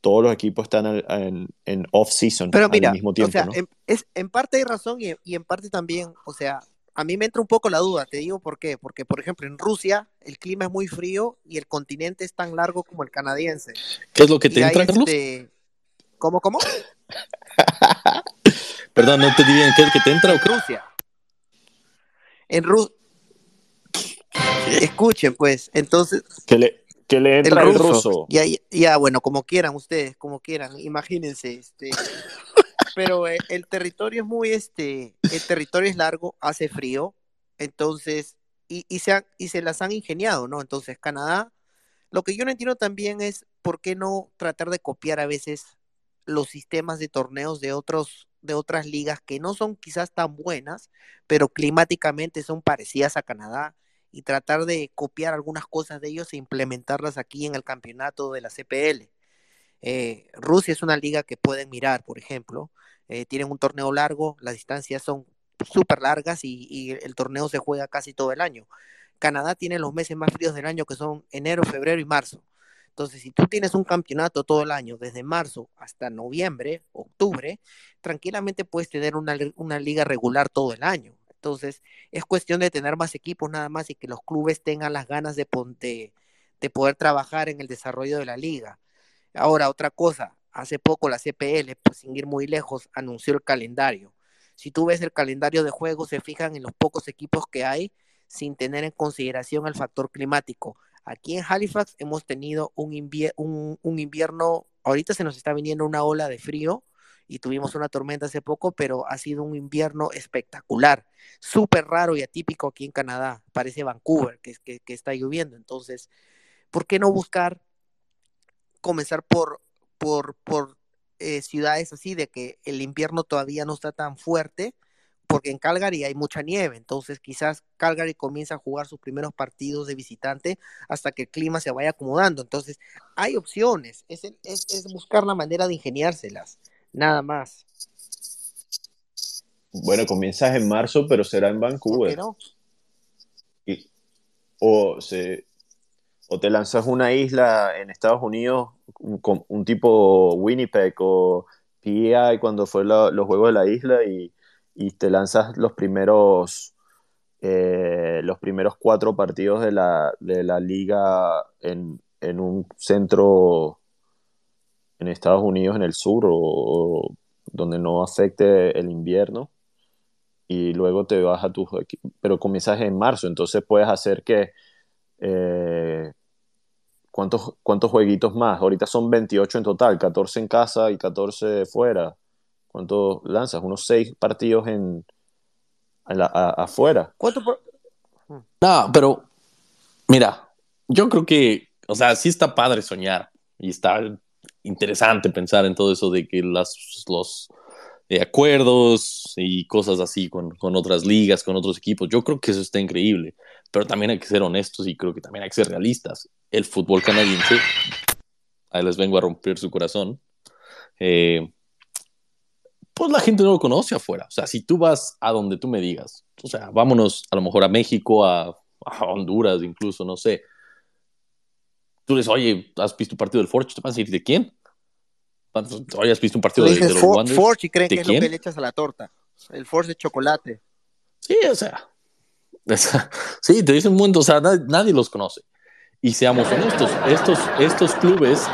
B: todos los equipos están al- en, en off-season al
A: mira,
B: mismo tiempo,
A: o sea,
B: ¿no?
A: en, es, en parte hay razón y, y en parte también, o sea, a mí me entra un poco la duda, te digo por qué, porque por ejemplo en Rusia el clima es muy frío y el continente es tan largo como el canadiense.
C: ¿Qué es lo que te
A: Y
C: entra, Carlos?
A: este, ¿Cómo, cómo?
C: Perdón, no te di bien. ¿Qué es lo que te entra o qué?
A: Rusia. En Rusia. Escuchen, pues, entonces,
B: Que le, que le entra el
A: ruso.
B: ruso.
A: Ya, ya, bueno, como quieran ustedes, como quieran, imagínense, este. Pero eh, el territorio es muy, este, el territorio es largo, hace frío, entonces, y, y, se y se las han ingeniado, ¿no? Entonces, Canadá, lo que yo no entiendo también es por qué no tratar de copiar a veces los sistemas de torneos de otros, de otras ligas que no son quizás tan buenas, pero climáticamente son parecidas a Canadá y tratar de copiar algunas cosas de ellos e implementarlas aquí en el campeonato de la CPL. Eh, Rusia es una liga que pueden mirar, por ejemplo. Eh, tienen un torneo largo, las distancias son súper largas y, y el torneo se juega casi todo el año. Canadá tiene los meses más fríos del año que son enero, febrero y marzo. Entonces, si tú tienes un campeonato todo el año, desde marzo hasta noviembre, octubre, tranquilamente puedes tener una, una liga regular todo el año. Entonces, es cuestión de tener más equipos nada más y que los clubes tengan las ganas de, de, de poder trabajar en el desarrollo de la liga. Ahora, otra cosa, hace poco la CPL, pues sin ir muy lejos, anunció el calendario. Si tú ves el calendario de juegos, se fijan en los pocos equipos que hay sin tener en consideración el factor climático. Aquí en Halifax hemos tenido un, invier- un, un invierno, ahorita se nos está viniendo una ola de frío y tuvimos una tormenta hace poco, pero ha sido un invierno espectacular, súper raro y atípico aquí en Canadá. Parece Vancouver, que, está lloviendo. Entonces, ¿por qué no buscar comenzar por eh, ciudades así, de que el invierno todavía no está tan fuerte? Porque en Calgary hay mucha nieve, entonces quizás Calgary comienza a jugar sus primeros partidos de visitante hasta que el clima se vaya acomodando. Entonces, hay opciones, es, es, es buscar la manera de ingeniárselas, nada más.
B: Bueno, comienzas en marzo, pero será en
A: ¿Por
B: Vancouver.
A: qué no?
B: Y- o, se, o te lanzas una isla en Estados Unidos, un, un tipo Winnipeg o PEI cuando fue la- los Juegos de la Isla y, y te lanzas los primeros, eh, los primeros cuatro partidos de la, de la liga en, en un centro en Estados Unidos, en el sur, o, donde no afecte el invierno y luego te vas a tus pero comienzas en marzo, entonces puedes hacer que eh, ¿cuántos, cuántos jueguitos más? Ahorita son 28 en total, 14 en casa y 14 fuera. ¿Cuántos lanzas? Unos 6 partidos en, en la- a- afuera.
A: ¿Cuánto por-
C: No, pero mira, yo creo que, o sea, sí está padre soñar y está interesante pensar en todo eso de que las, los eh, acuerdos y cosas así con, con otras ligas, con otros equipos. Yo creo que eso está increíble, pero también hay que ser honestos y creo que también hay que ser realistas. El fútbol canadiense, ahí les vengo a romper su corazón, eh, pues la gente no lo conoce afuera. O sea, si tú vas a donde tú me digas, o sea, vámonos a lo mejor a México, a, a Honduras incluso, no sé. Tú les, oye, ¿has visto un partido del Forge? Te van a decir, ¿de quién? Oye, ¿has visto un partido de,
A: dices
C: de los
A: For-? Forge y creen
C: ¿De
A: que es lo
C: quién?
A: que le echas a la torta. El Forge de chocolate.
C: Sí, o sea. o sea, sí, te dicen un momento, o sea, nadie, nadie los conoce. Y seamos honestos, estos, estos clubes,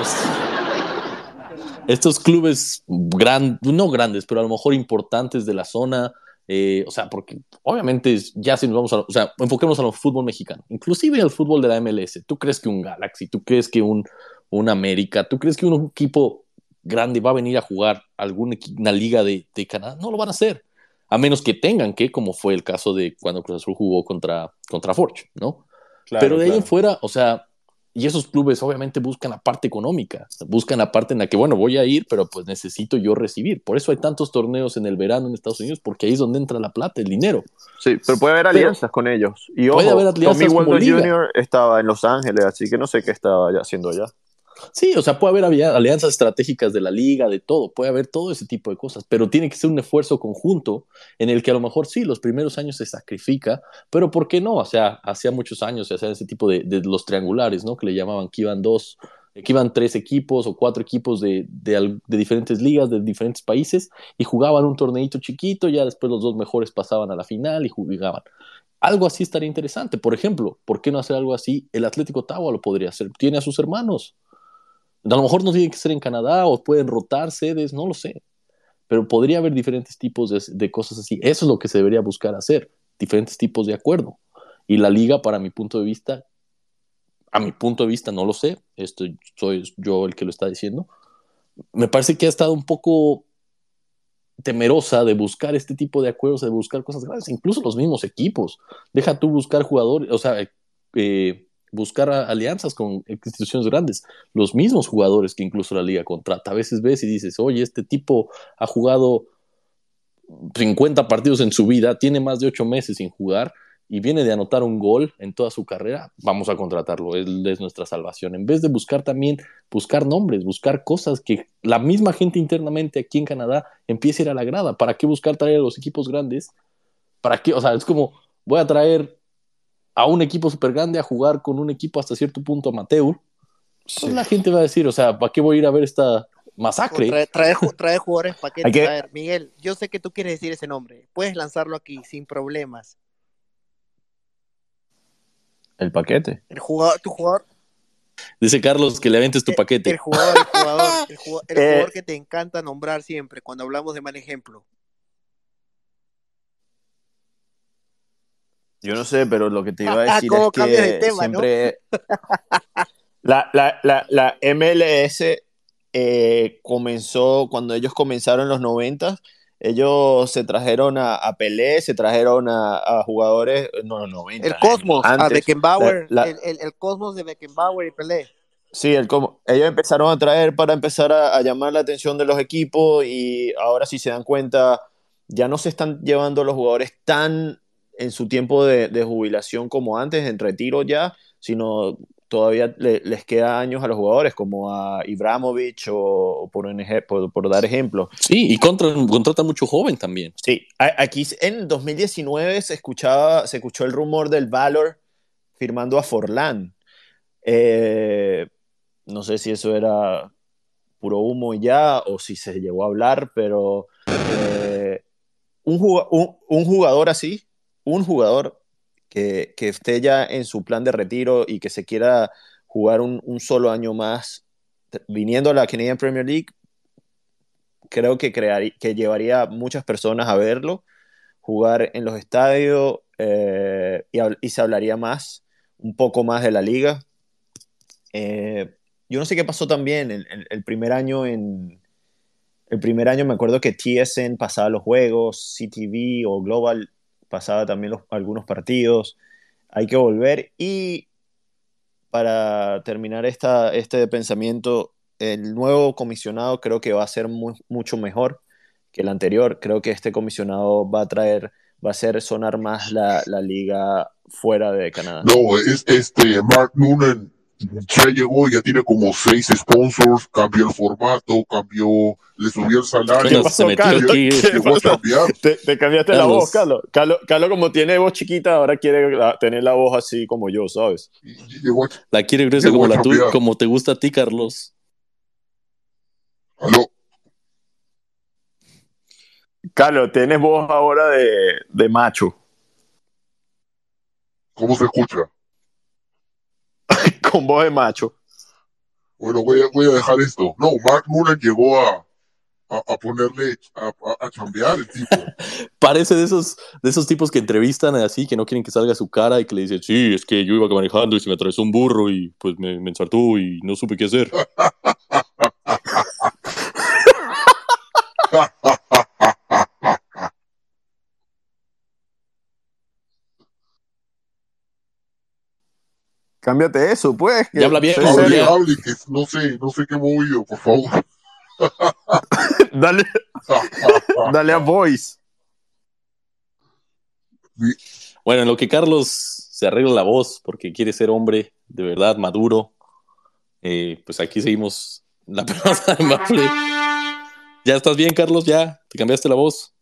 C: estos clubes gran, no grandes, pero a lo mejor importantes de la zona, eh, o sea, porque obviamente ya si nos vamos a, o sea, enfoquemos al fútbol mexicano, inclusive al fútbol de la MLS. ¿Tú crees que un Galaxy, tú crees que un, un América, tú crees que un equipo grande va a venir a jugar alguna una liga de, de Canadá? No lo van a hacer. A menos que tengan que, como fue el caso de cuando Cruz Azul jugó contra, contra Forge, ¿no?
B: Claro,
C: Pero de ahí en fuera, o sea, y esos clubes obviamente buscan la parte económica, buscan la parte en la que, bueno, voy a ir, pero pues necesito yo recibir. Por eso hay tantos torneos en el verano en Estados Unidos, porque ahí es donde entra la plata, el dinero.
B: Sí, pero puede haber
C: Pero-
B: alianzas con ellos. Y ojo,
C: Puede haber alianzas
B: Tommy
C: liga.
B: Jr. estaba en Los Ángeles, así que no sé qué estaba haciendo allá.
C: Sí, o sea, puede haber alianzas estratégicas de la liga, de todo, puede haber todo ese tipo de cosas, pero tiene que ser un esfuerzo conjunto en el que a lo mejor sí, los primeros años se sacrifica, pero ¿por qué no? O sea, hacía muchos años se hacían ese tipo de, los triangulares, ¿no? Que le llamaban que iban dos, que iban tres equipos o cuatro equipos de, de diferentes ligas, de diferentes países, y jugaban un torneito chiquito, ya después los dos mejores pasaban a la final y jugaban. Algo así estaría interesante. Por ejemplo, ¿por qué no hacer algo así? El Atlético Ottawa lo podría hacer. Tiene a sus hermanos. A lo mejor no tiene que ser en Canadá o pueden rotar sedes, no lo sé. Pero podría haber diferentes tipos de, de cosas así. Eso es lo que se debería buscar hacer. Diferentes tipos de acuerdo. Y la liga, para mi punto de vista, a mi punto de vista no lo sé. Esto soy yo el que lo está diciendo. Me parece que ha estado un poco temerosa de buscar este tipo de acuerdos, de buscar cosas grandes, incluso los mismos equipos. Deja tú buscar jugadores, o sea, eh, buscar alianzas con instituciones grandes, los mismos jugadores que incluso la liga contrata. A veces ves y dices, oye, este tipo ha jugado 50 partidos en su vida, tiene más de 8 meses sin jugar y viene de anotar un gol en toda su carrera, vamos a contratarlo, él es nuestra salvación. En vez de buscar también, buscar nombres, buscar cosas que la misma gente internamente aquí en Canadá empiece a ir a la grada. ¿Para qué buscar traer a los equipos grandes? ¿Para qué? O sea, es como, voy a traer a un equipo súper grande a jugar con un equipo hasta cierto punto amateur. Pues la gente va a decir, o sea, ¿para qué voy a ir a ver esta masacre?
A: Traer jugadores para qué
B: que-.
A: Miguel, yo sé que tú quieres decir ese nombre. Puedes lanzarlo aquí sin problemas.
B: El paquete.
A: El jugador, tu jugador,
C: Dice Carlos que le aventes tu
A: el
C: paquete.
A: jugador, el jugador, el jugador, el
B: Eh.
A: jugador que te encanta nombrar siempre cuando hablamos de mal ejemplo.
B: Yo no sé, pero lo que te iba a decir
A: ¿Cómo
B: es
A: cambias de
B: que
A: tema, no?
B: siempre la, la, la, la MLS eh, comenzó cuando ellos comenzaron en los 90 ellos se trajeron a, a Pelé, se trajeron a, a jugadores, no, los 90.
A: El Cosmos, a
B: antes.
A: Beckenbauer,
B: la- la-
A: el, el- el Cosmos de Beckenbauer y Pelé.
B: Sí, el como, ellos empezaron a traer para empezar a, a llamar la atención de los equipos y ahora si se dan cuenta, ya no se están llevando los jugadores tan en su tiempo de, de jubilación como antes, en retiro ya, sino todavía le- les queda años a los jugadores, como a Ibrahimovic o, o por, dar ejemplo.
C: Sí, y contra, contrata mucho joven también.
B: Sí, aquí en 2019 se escuchaba, se escuchó el rumor del Valor firmando a Forlán. Eh, no sé si eso era puro humo ya, o si se llegó a hablar, pero eh, un- un jugador así, un jugador que, que esté ya en su plan de retiro y que se quiera jugar un, solo año más viniendo a la Canadian Premier League, creo que, crearía, que llevaría muchas personas a verlo, jugar en los estadios eh, y, se hablaría más, un poco más de la liga. Eh, yo no sé qué pasó también el primer año en... El primer año me acuerdo que TSN pasaba los juegos, CTV o Global pasaba también algunos partidos. Hay que volver y para terminar esta, este pensamiento, el nuevo comisionado creo que va a ser mu- mucho mejor que el anterior. Creo que este comisionado va a traer, va a hacer sonar más la, la liga fuera de Canadá.
D: No, es este Mark Noonan ya llegó, ya tiene como seis sponsors, cambió el formato, cambió, le subió el salario,
B: pasó, Carlos? ¿Qué pasó?
D: cambiar.
B: Te, te cambiaste la
C: Carlos.
B: voz, Carlos. Carlos. Carlos, como tiene voz chiquita, ahora quiere la- tener la voz así como yo, ¿sabes?
D: y- y llegó a-
C: La quiere gruesa como la
D: cambiar.
C: como te gusta a ti, Carlos.
D: Aló,
B: Carlos, tienes voz ahora de, de macho,
D: ¿cómo se escucha?
B: Con voz de macho.
D: Bueno, voy a, voy a dejar esto. No, Mark Noonan llegó a, a, a ponerle, a, a, a chambear el tipo.
C: Parece de esos, de esos tipos que entrevistan así, que no quieren que salga su cara y que le dicen, sí, es que yo iba manejando y se me atravesó un burro y pues me, me ensartó y no supe qué hacer.
B: Cámbiate eso, pues. que-
C: Ya habla bien,
D: Hable, hable, que no sé, no sé qué he movido, por favor.
B: Dale, dale a voice.
C: Bueno, en lo que Carlos se arregla la voz porque quiere ser hombre de verdad maduro, eh, pues aquí seguimos la pelota de Maple. ¿Ya estás bien, Carlos? ¿Ya? ¿Te cambiaste la voz?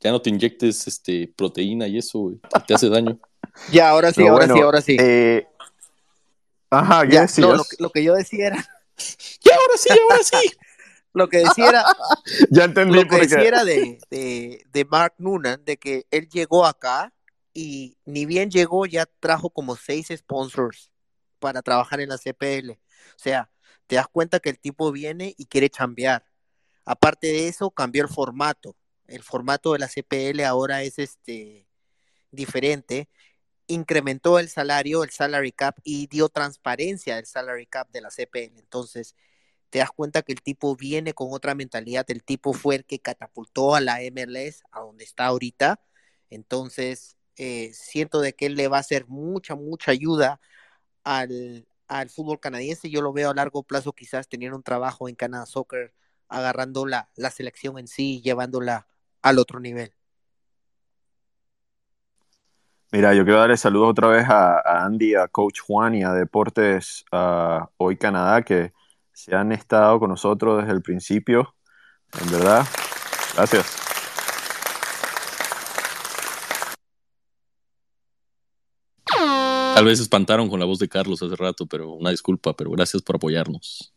C: Ya no te inyectes este, proteína y eso, güey. Te hace daño.
A: Ya, ahora sí,
B: Pero
A: ahora
B: bueno,
A: sí, ahora sí.
B: eh, ajá, ¿qué
A: Ya, no, lo, que- lo que yo decía era,
C: ¡Ya, ahora sí, ahora sí!
A: lo que decía era,
B: Ya entendí
A: lo que decía era de, de, de Mark Noonan, de que él llegó acá y ni bien llegó, ya trajo como seis sponsors para trabajar en la CPL. O sea, te das cuenta que el tipo viene y quiere chambear. Aparte de eso, cambió el formato. El formato de la CPL ahora es este diferente. Incrementó el salario, el salary cap, y dio transparencia del salary cap de la CPL. Entonces, te das cuenta que el tipo viene con otra mentalidad, el tipo fue el que catapultó a la MLS a donde está ahorita, entonces eh, siento de que él le va a hacer mucha, mucha ayuda al, al fútbol canadiense, yo lo veo a largo plazo quizás teniendo un trabajo en Canada Soccer, agarrando la, la selección en sí y llevándola al otro nivel.
B: Mira, yo quiero darle saludos otra vez a, a Andy, a Coach Juan y a Deportes Hoy Canadá, que se han estado con nosotros desde el principio. En verdad, gracias.
C: Tal vez espantaron con la voz de Carlos hace rato, pero una disculpa, pero gracias por apoyarnos.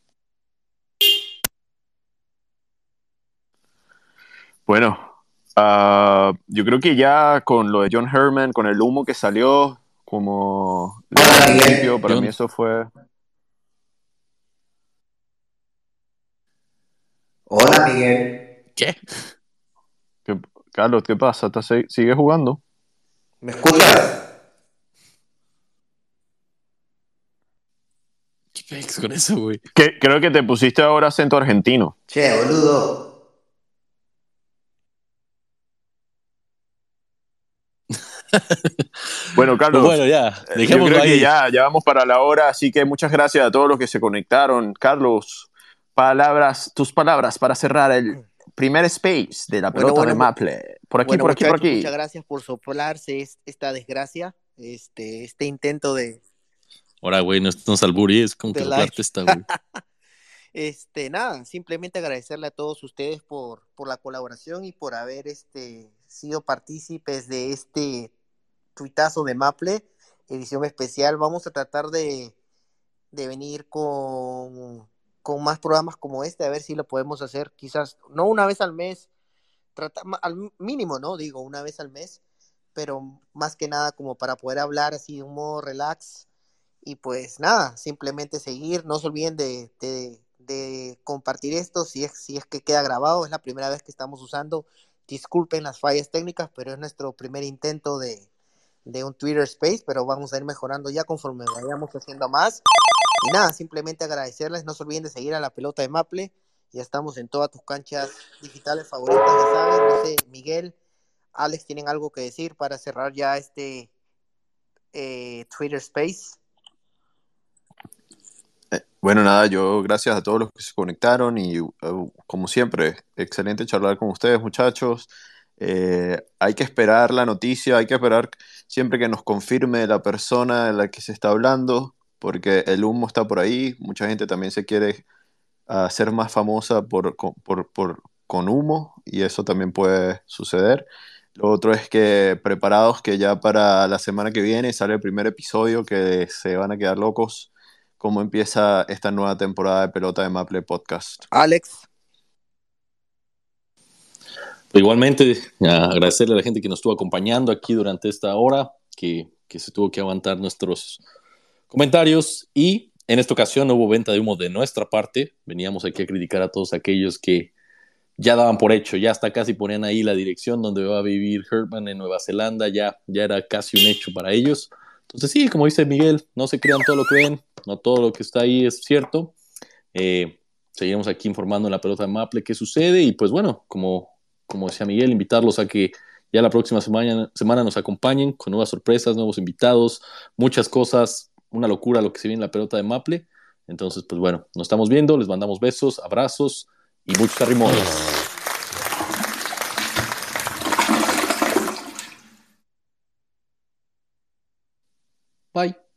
B: Bueno, ah, yo creo que ya con lo de John Herman, con el humo que salió, como principio, para
C: John.
B: mí eso fue...
A: Hola Miguel,
C: ¿Qué?
B: ¿Qué- Carlos, ¿qué pasa? ¿Estás- ¿Sigues jugando?
A: ¿me escuchas?
C: ¿Qué pex con eso, güey?
B: Que, creo que te pusiste ahora acento argentino.
A: Che, boludo.
B: Bueno, Carlos,
C: Pues bueno, ya,
B: Eh, Yo
C: dejémoslo
B: creo
C: ahí.
B: que ya, ya vamos para la hora, así que muchas gracias a todos los que se conectaron. Carlos, palabras, tus palabras para cerrar el primer space de la pelota
A: bueno,
B: de Maple. Por aquí,
A: Bueno,
B: por aquí, por aquí.
A: Muchas gracias por soplarse es- esta desgracia, este, este intento de,
C: Ahora, güey, no estamos al buri, es como que parte está, güey.
A: Este, nada, simplemente agradecerle a todos ustedes por, por la colaboración y por haber este, sido partícipes de este tuitazo de Maple, edición especial. Vamos a tratar de, de venir con, con más programas como este, a ver si lo podemos hacer, quizás no una vez al mes, trata- al mínimo, ¿no? Digo, una vez al mes, pero más que nada como para poder hablar así de un modo relax. Y pues nada, simplemente seguir, no se olviden de, de- de compartir esto si es, si es que queda grabado, es la primera vez que estamos usando, disculpen las fallas técnicas, pero es nuestro primer intento de, de un Twitter Space, pero vamos a ir mejorando ya conforme vayamos haciendo más. Y nada, simplemente agradecerles, no se olviden de seguir a la pelota de Maple, ya estamos en todas tus canchas digitales favoritas, ya saben, no sé, Miguel, Alex, ¿tienen algo que decir para cerrar ya este eh, Twitter Space?
B: Bueno, nada, yo gracias a todos los que se conectaron y uh, como siempre, excelente charlar con ustedes, muchachos. Eh, hay que esperar la noticia, hay que esperar siempre que nos confirme la persona de la que se está hablando, porque el humo está por ahí. Mucha gente también se quiere hacer más famosa por, con- por- por- con humo y eso también puede suceder. Lo otro es que preparados que ya para la semana que viene sale el primer episodio que se van a quedar locos cómo empieza esta nueva temporada de Pelota de Maple Podcast.
A: Alex.
C: Igualmente, agradecerle a la gente que nos estuvo acompañando aquí durante esta hora, que, que se tuvo que aguantar nuestros comentarios y en esta ocasión no hubo venta de humo de nuestra parte. Veníamos aquí a criticar a todos aquellos que ya daban por hecho, ya hasta casi ponían ahí la dirección donde va a vivir Herman en Nueva Zelanda, ya, ya era casi un hecho para ellos. Entonces sí, como dice Miguel, no se crean todo lo que ven, no todo lo que está ahí es cierto. Eh, seguiremos aquí informando en la pelota de Maple qué sucede y pues bueno, como, como decía Miguel, invitarlos a que ya la próxima semana, semana nos acompañen con nuevas sorpresas, nuevos invitados, muchas cosas, una locura lo que se viene en la pelota de Maple. Entonces, pues bueno, nos estamos viendo, les mandamos besos, abrazos y muchos arrimones. Bye.